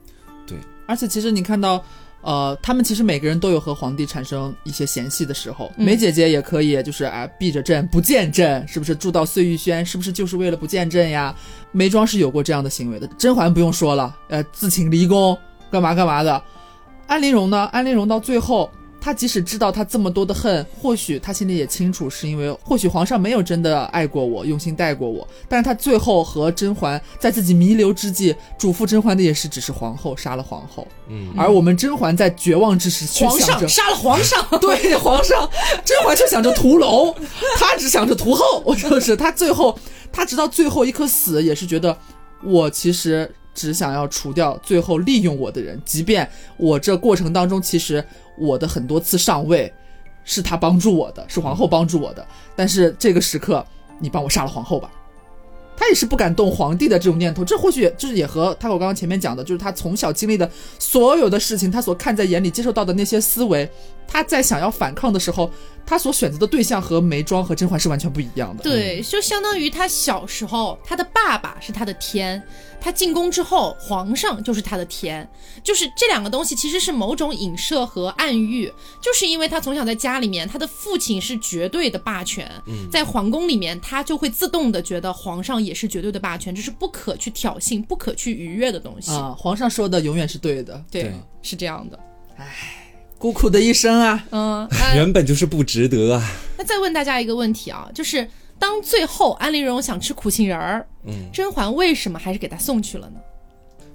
对而且其实你看到，呃，他们其实每个人都有和皇帝产生一些嫌隙的时候。嗯梅姐姐也可以，就是啊，避着朕不见朕，是不是住到碎玉轩，是不是就是为了不见朕呀？眉庄是有过这样的行为的，甄嬛不用说了，呃，自请离宫，干嘛干嘛的。安陵容呢？安陵容到最后。她即使知道他这么多的恨，或许他心里也清楚，是因为或许皇上没有真的爱过我，用心待过我。但是他最后和甄嬛在自己弥留之际，嘱咐甄嬛的也是只是皇后杀了皇后，嗯而我们甄嬛在绝望之时去皇上杀了皇上，对皇上，甄嬛就想着屠龙，他只想着屠后。我就是他最后，他直到最后一颗死，也是觉得我其实只想要除掉最后利用我的人，即便我这过程当中其实我的很多次上位是他帮助我的，是皇后帮助我的，但是这个时刻你帮我杀了皇后吧。他也是不敢动皇帝的这种念头，这或许就是也和他我刚刚前面讲的，就是他从小经历的所有的事情，他所看在眼里、接受到的那些思维，他在想要反抗的时候，他所选择的对象和眉庄和甄嬛是完全不一样的。对，就相当于他小时候，他的爸爸是他的天，他进宫之后，皇上就是他的天，就是这两个东西其实是某种影射和暗喻，就是因为他从小在家里面，他的父亲是绝对的霸权，在皇宫里面，他就会自动的觉得皇上也是绝对的霸权，这是不可去挑衅、不可去逾越的东西。啊，皇上说的永远是对的，对，对。是这样的。孤苦的一生啊。嗯，那原本就是不值得啊。那再问大家一个问题啊，就是当最后安陵容想吃苦杏仁儿，嗯，甄嬛为什么还是给她送去了呢？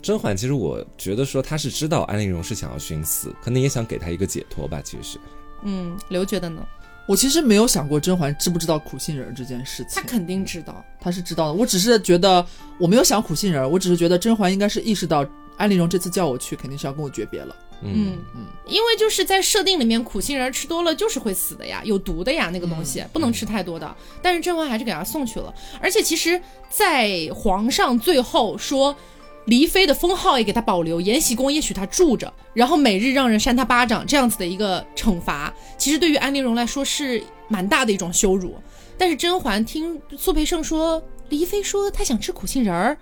甄嬛其实我觉得说她是知道安陵容是想要寻死，可能也想给她一个解脱吧。其实是，嗯，刘觉得呢？我其实没有想过甄嬛知不知道苦杏仁儿这件事情，她肯定知道。她是知道的。我只是觉得我没有想苦杏仁儿，我只是觉得甄嬛应该是意识到安陵容这次叫我去，肯定是要跟我诀别了。嗯嗯，因为就是在设定里面，苦杏仁吃多了就是会死的呀，有毒的呀，那个东西、不能吃太多的。但是甄嬛还是给他送去了，而且其实，在皇上最后说。黎妃的封号也给他保留，延禧宫也许他住着，然后每日让人扇他巴掌，这样子的一个惩罚，其实对于安陵容来说是蛮大的一种羞辱。但是甄嬛听苏培盛说，黎妃说她想吃苦杏仁儿，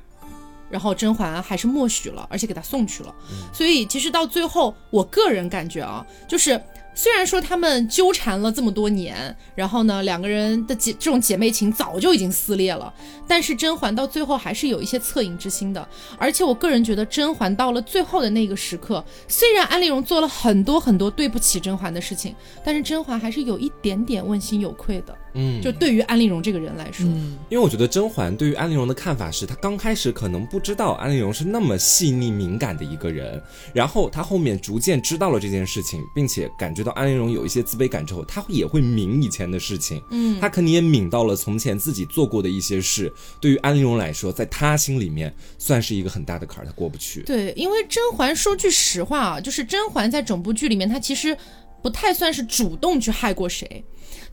然后甄嬛还是默许了，而且给他送去了。所以其实到最后，我个人感觉啊，就是虽然说他们纠缠了这么多年，然后呢，两个人的姐这种姐妹情早就已经撕裂了，但是甄嬛到最后还是有一些恻隐之心的。而且我个人觉得，甄嬛到了最后的那个时刻，虽然安陵容做了很多很多对不起甄嬛的事情，但是甄嬛还是有一点点问心有愧的。嗯，就对于安陵容这个人来说，嗯，因为我觉得甄嬛对于安陵容的看法是，她刚开始可能不知道安陵容是那么细腻敏感的一个人，然后她后面逐渐知道了这件事情，并且感觉到安陵容有一些自卑感之后，她也会抿以前的事情，嗯，她肯定也抿到了从前自己做过的一些事，对于安陵容来说，在她心里面算是一个很大的坎儿，她过不去。对，因为甄嬛说句实话啊，就是甄嬛在整部剧里面，她其实不太算是主动去害过谁，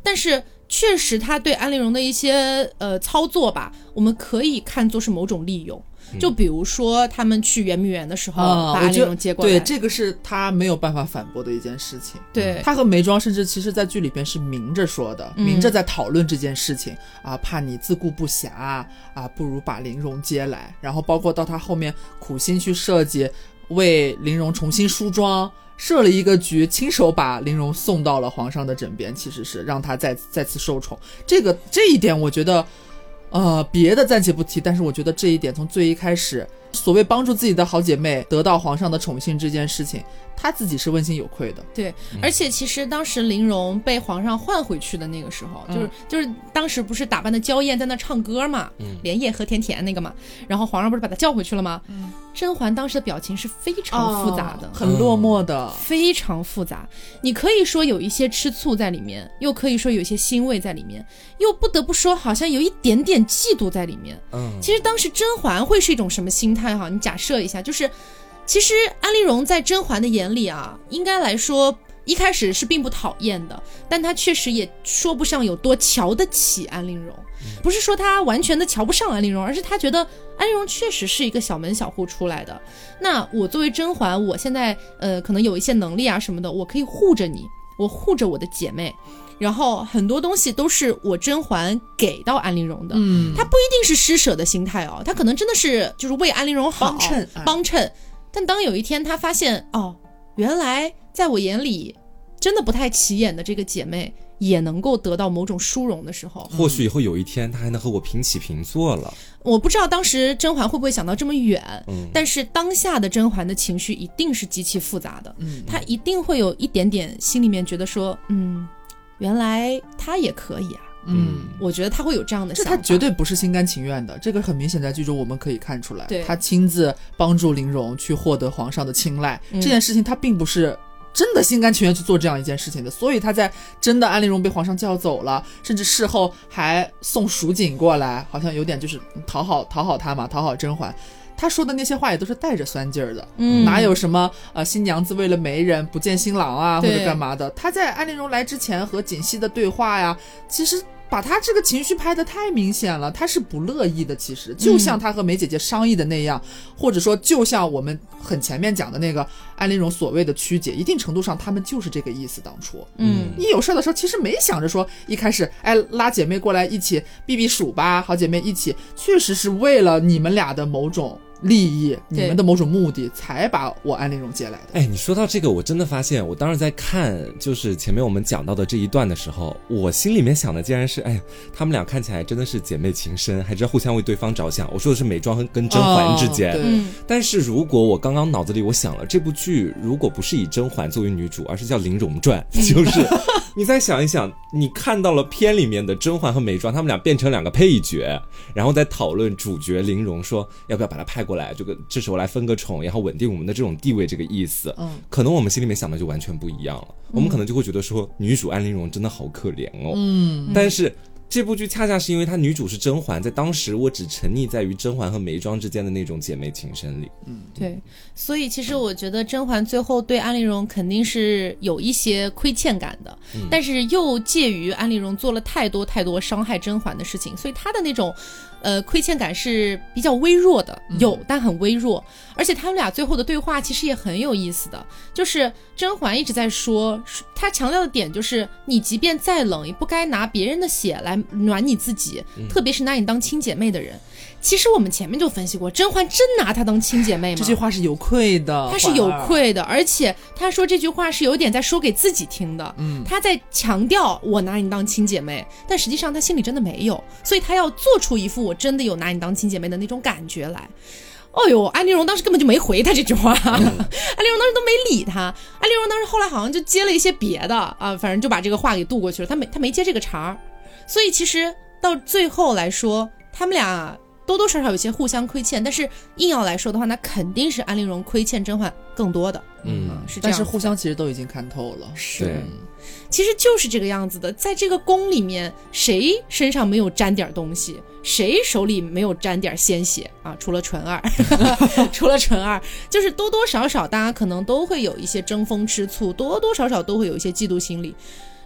但是确实他对安陵容的一些呃操作吧，我们可以看作是某种利用。就比如说他们去圆明园的时候，啊，把安陵我觉得容接过来，对，这个是他没有办法反驳的一件事情。对他和眉庄甚至其实，在剧里边是明着说的，嗯明着在讨论这件事情啊，怕你自顾不暇啊，不如把玲容接来。然后包括到他后面苦心去设计，为玲容重新梳妆，设了一个局，亲手把玲珑送到了皇上的枕边，其实是让她再再次受宠。这个这一点，我觉得。呃，别的暂且不提，但是我觉得这一点从最一开始，所谓帮助自己的好姐妹得到皇上的宠幸这件事情，她自己是问心有愧的。对，而且其实当时玲珑被皇上换回去的那个时候，就是嗯就是当时不是打扮的娇艳在那唱歌嘛，连夜和甜甜那个嘛，然后皇上不是把她叫回去了吗？甄嬛当时的表情是非常复杂的，哦很落寞的。非常复杂。你可以说有一些吃醋在里面，又可以说有一些欣慰在里面，又不得不说好像有一点点嫉妒在里面。嗯，其实当时甄嬛会是一种什么心态哈？你假设一下，就是其实安陵容在甄嬛的眼里啊，应该来说一开始是并不讨厌的，但她确实也说不上有多瞧得起安陵容。不是说她完全的瞧不上安陵容，而是她觉得安陵容确实是一个小门小户出来的。那我作为甄嬛，我现在呃可能有一些能力啊什么的，我可以护着你，我护着我的姐妹。然后很多东西都是我甄嬛给到安陵容的，嗯，她不一定是施舍的心态哦，她可能真的是就是为安陵容好，帮衬哎帮衬。但当有一天她发现哦，原来在我眼里真的不太起眼的这个姐妹也能够得到某种殊荣的时候，或许以后有一天他还能和我平起平坐了。我不知道当时甄嬛会不会想到这么远，嗯但是当下的甄嬛的情绪一定是极其复杂的，嗯她一定会有一点点心里面觉得说，嗯，原来她也可以啊。嗯。我觉得他会有这样的这想法，他绝对不是心甘情愿的，这个很明显在剧中我们可以看出来。对他亲自帮助玲珑去获得皇上的青睐，嗯这件事情他并不是真的心甘情愿去做这样一件事情的。所以他在真的安陵容被皇上叫走了，甚至事后还送蜀锦过来，好像有点就是讨好讨好他嘛，讨好甄嬛。他说的那些话也都是带着酸劲儿的，嗯哪有什么呃新娘子为了媒人不见新郎啊，或者干嘛的？他在安陵容来之前和锦汐的对话呀，其实把他这个情绪拍得太明显了，他是不乐意的。其实就像他和梅姐姐商议的那样，或者说就像我们很前面讲的那个安陵容所谓的曲解，一定程度上他们就是这个意思。当初，嗯你有事儿的时候，其实没想着说一开始哎拉姐妹过来一起避避暑吧，好姐妹一起，确实是为了你们俩的某种。利益，你们的某种目的，才把我安陵容接来的。哎，你说到这个，我真的发现，我当时在看就是前面我们讲到的这一段的时候，我心里面想的竟然是，哎呀，他们俩看起来真的是姐妹情深，还知道互相为对方着想。我说的是美妆跟甄嬛之间。哦对嗯但是如果我刚刚脑子里我想了，这部剧如果不是以甄嬛作为女主，而是叫《玲珑传》，就是你再想一想，你看到了片里面的甄嬛和美妆，他们俩变成两个配角，然后再讨论主角玲珑说要不要把她派过来，这个这时候来分个宠，然后稳定我们的这种地位，这个意思，嗯，可能我们心里面想的就完全不一样了。我们可能就会觉得说，女主安陵容真的好可怜哦。嗯，但是这部剧恰恰是因为她女主是甄嬛，在当时我只沉溺在于甄嬛和眉庄之间的那种姐妹情深里。嗯对，所以其实我觉得甄嬛最后对安陵容肯定是有一些亏欠感的，但是又介于安陵容做了太多太多伤害甄嬛的事情，所以她的那种。呃，亏欠感是比较微弱的，有但很微弱，而且他们俩最后的对话其实也很有意思的，就是甄嬛一直在说，她强调的点就是，你即便再冷，也不该拿别人的血来暖你自己，特别是拿你当亲姐妹的人。其实我们前面就分析过，甄嬛真拿她当亲姐妹吗？这句话是有愧的，她是有。愧的，而且她说这句话是有点在说给自己听的。嗯，她在强调我拿你当亲姐妹，但实际上她心里真的没有，所以她要做出一副我真的有拿你当亲姐妹的那种感觉来。哦呦，安陵容当时根本就没回他这句话，安陵容当时都没理他。安陵容当时后来好像就接了一些别的啊，反正就把这个话给渡过去了。他没他没接这个茬儿，所以其实到最后来说，他们俩多多少少有些互相亏欠，但是硬要来说的话，那肯定是安陵容亏欠甄嬛更多的。嗯是这样。但是互相其实都已经看透了。是，其实就是这个样子的。在这个宫里面，谁身上没有沾点东西，谁手里没有沾点鲜血啊？除了纯二，除了纯二，就是多多少少大家可能都会有一些争风吃醋，多多少少都会有一些嫉妒心理。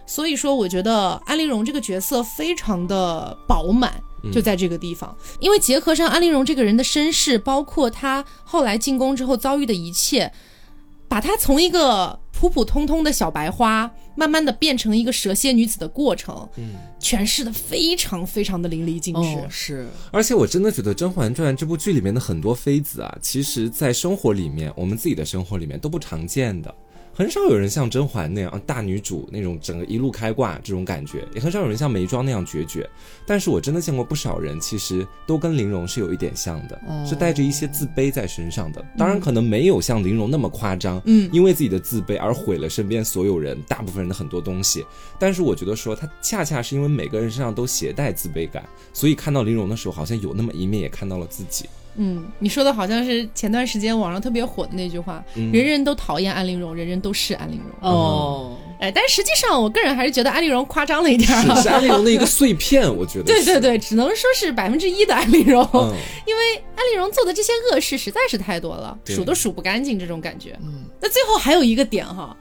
所以说，我觉得安陵容这个角色非常的饱满，就在这个地方。因为结合上安陵容这个人的身世，包括她后来进宫之后遭遇的一切，把她从一个普普通通的小白花，慢慢的变成一个蛇蝎女子的过程，嗯，诠释的非常非常的淋漓尽致。哦，是，而且我真的觉得《甄嬛传》这部剧里面的很多妃子啊，其实在生活里面，我们自己的生活里面都不常见的。很少有人像甄嬛那样啊大女主那种整个一路开挂这种感觉，也很少有人像眉庄那样决绝。但是我真的见过不少人，其实都跟玲珑是有一点像的，哦是带着一些自卑在身上的。当然，可能没有像玲珑那么夸张，嗯因为自己的自卑而毁了身边所有人、大部分人的很多东西。但是我觉得说，她恰恰是因为每个人身上都携带自卑感，所以看到玲珑的时候，好像有那么一面也看到了自己。嗯，你说的好像是前段时间网上特别火的那句话：嗯人人都讨厌安陵容，人人都是安陵容。哦，哎，但实际上我个人还是觉得安陵容夸张了一点儿啊。是是 安陵容的一个碎片，我觉得。对对对，只能说是百分之一的安陵容，嗯，因为安陵容做的这些恶事实在是太多了，数都数不干净这种感觉。嗯，那最后还有一个点哈，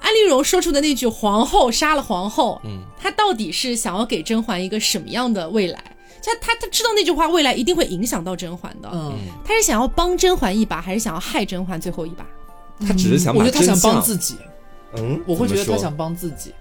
安陵容说出的那句“皇后杀了皇后”，嗯，她到底是想要给甄嬛一个什么样的未来？她她她知道那句话未来一定会影响到甄嬛的，嗯，他是想要帮甄嬛一把，还是想要害甄嬛最后一把？他只是想把我觉得他想帮自己，嗯，我会觉得他想帮自己。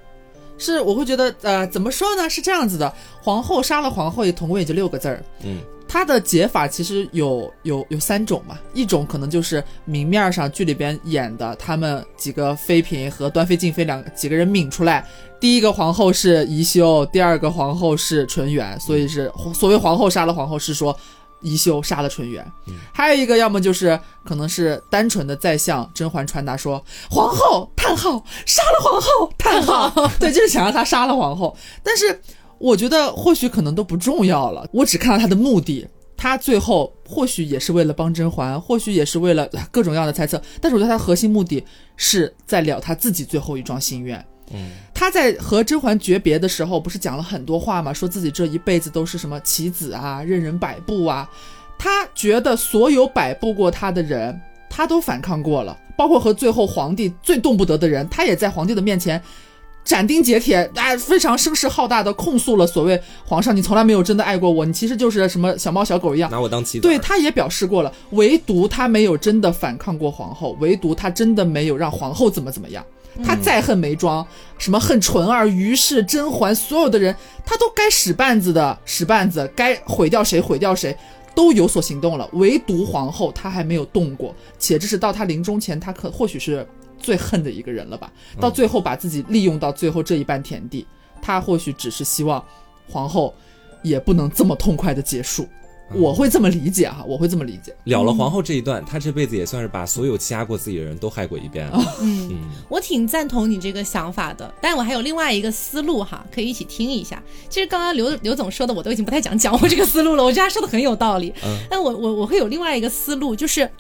是，我会觉得，呃，怎么说呢？是这样子的，皇后杀了皇后，也总共也就六个字儿。嗯，它的解法其实有有有三种嘛，一种可能就是明面上剧里边演的，他们几个妃嫔和端妃、静妃两几个人抿出来，第一个皇后是宜修，第二个皇后是纯元，所以是所谓皇后杀了皇后，是说宜修杀了纯元。还有一个，要么就是可能是单纯的在向甄嬛传达说皇后叹号杀了皇后叹号，对，就是想让她杀了皇后。但是我觉得或许可能都不重要了，我只看到他的目的。他最后或许也是为了帮甄嬛，或许也是为了各种各样的猜测，但是我觉得他核心目的是在了他自己最后一桩心愿。嗯，他在和甄嬛诀别的时候，不是讲了很多话吗？说自己这一辈子都是什么棋子啊，任人摆布啊。他觉得所有摆布过他的人，他都反抗过了，包括和最后皇帝最动不得的人，他也在皇帝的面前斩钉截铁，啊，非常声势浩大的控诉了所谓皇上，你从来没有真的爱过我，你其实就是什么小猫小狗一样。拿我当棋子。对，他也表示过了，唯独他没有真的反抗过皇后，唯独他真的没有让皇后怎么怎么样。他再恨眉庄，什么恨纯儿、于氏、甄嬛，所有的人，他都该使绊子的使绊子，该毁掉谁毁掉谁，都有所行动了。唯独皇后，他还没有动过，且这是到他临终前，他可或许是最恨的一个人了吧？到最后把自己利用到最后这一半田地，他或许只是希望皇后也不能这么痛快的结束。我会这么理解哈，我会这么理解。了了皇后这一段，他这辈子也算是把所有欺压过自己的人都害过一遍了。嗯，嗯，我挺赞同你这个想法的，但我还有另外一个思路哈，可以一起听一下。其实刚刚刘刘总说的，我都已经不太想讲我这个思路了，我觉得他说的很有道理。嗯但我我我会有另外一个思路，就是安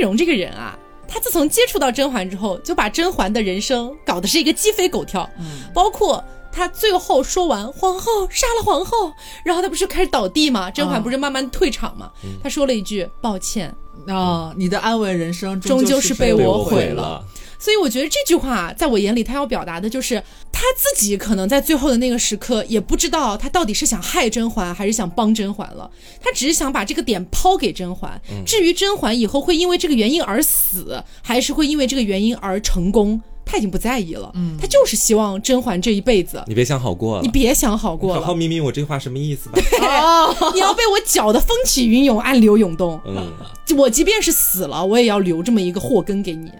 陵容这个人啊，他自从接触到甄嬛之后，就把甄嬛的人生搞得是一个鸡飞狗跳，包括。他最后说完皇后杀了皇后，然后他不是开始倒地吗？甄嬛不是慢慢退场吗？他说了一句抱歉，啊，你的安稳人生终究是被我毁了。所以我觉得这句话在我眼里，他要表达的就是他自己可能在最后的那个时刻也不知道他到底是想害甄嬛还是想帮甄嬛了，他只是想把这个点抛给甄嬛。至于甄嬛以后会因为这个原因而死，还是会因为这个原因而成功，他已经不在意了。嗯，他就是希望甄嬛这一辈子，你别想好过了，你别想好过好好了，明明我这话什么意思吧？你要被我搅得风起云涌、暗流涌动。嗯，我即便是死了，我也要留这么一个祸根给你，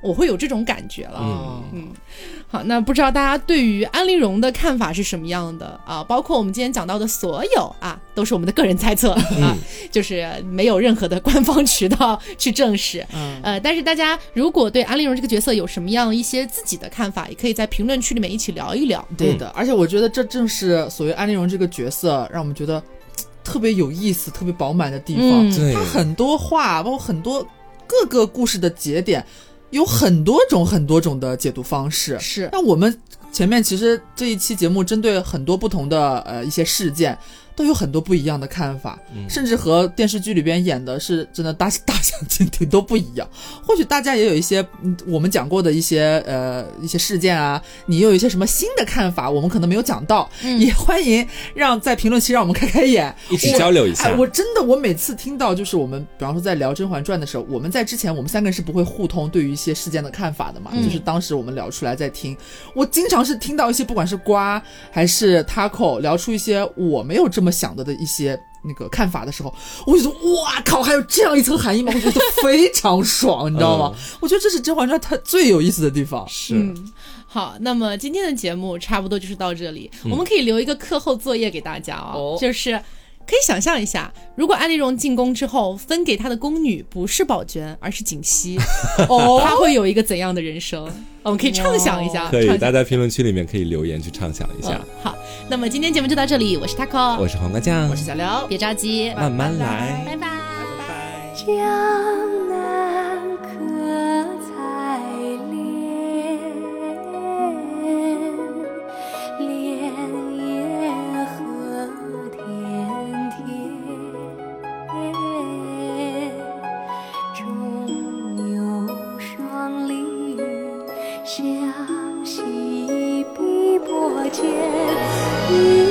我会有这种感觉了。嗯，好，那不知道大家对于安陵容的看法是什么样的啊？包括我们今天讲到的所有啊，都是我们的个人猜测啊，就是没有任何的官方渠道去证实。嗯呃，但是大家如果对安陵容这个角色有什么样一些自己的看法，也可以在评论区里面一起聊一聊。对的，而且我觉得这正是所谓安陵容这个角色让我们觉得特别有意思、特别饱满的地方。嗯对它很多话，包括很多各个故事的节点，有很多种、很多种的解读方式。是，那我们前面其实这一期节目针对很多不同的呃一些事件，都有很多不一样的看法，嗯甚至和电视剧里边演的是真的大 大相径庭都不一样。或许大家也有一些嗯我们讲过的一些呃一些事件啊，你又有一些什么新的看法，我们可能没有讲到，嗯也欢迎让在评论区让我们开开眼，一起交流一下哎，。我真的，我每次听到就是我们，比方说在聊《甄嬛传》的时候，我们在之前我们三个人是不会互通对于一些事件的看法的嘛。嗯就是当时我们聊出来在听，我经常是听到一些不管是瓜还是 Taco 聊出一些我没有这么想的的一些那个看法的时候，我就说哇靠，还有这样一层含义吗？我觉得非常爽，你知道吗？我觉得这是《甄嬛传》它最有意思的地方。是，嗯，好，那么今天的节目差不多就是到这里，我们可以留一个课后作业给大家啊、哦就是。可以想象一下，如果安陵容进宫之后分给她的宫女不是宝娟，而是槿汐，哦，她会有一个怎样的人生？我们可以畅想一下，可以，大家在评论区里面可以留言去畅想一下嗯。好，那么今天节目就到这里，我是 taco，我是黄瓜酱，我是小刘，别着急，慢慢来。拜拜。江南可间一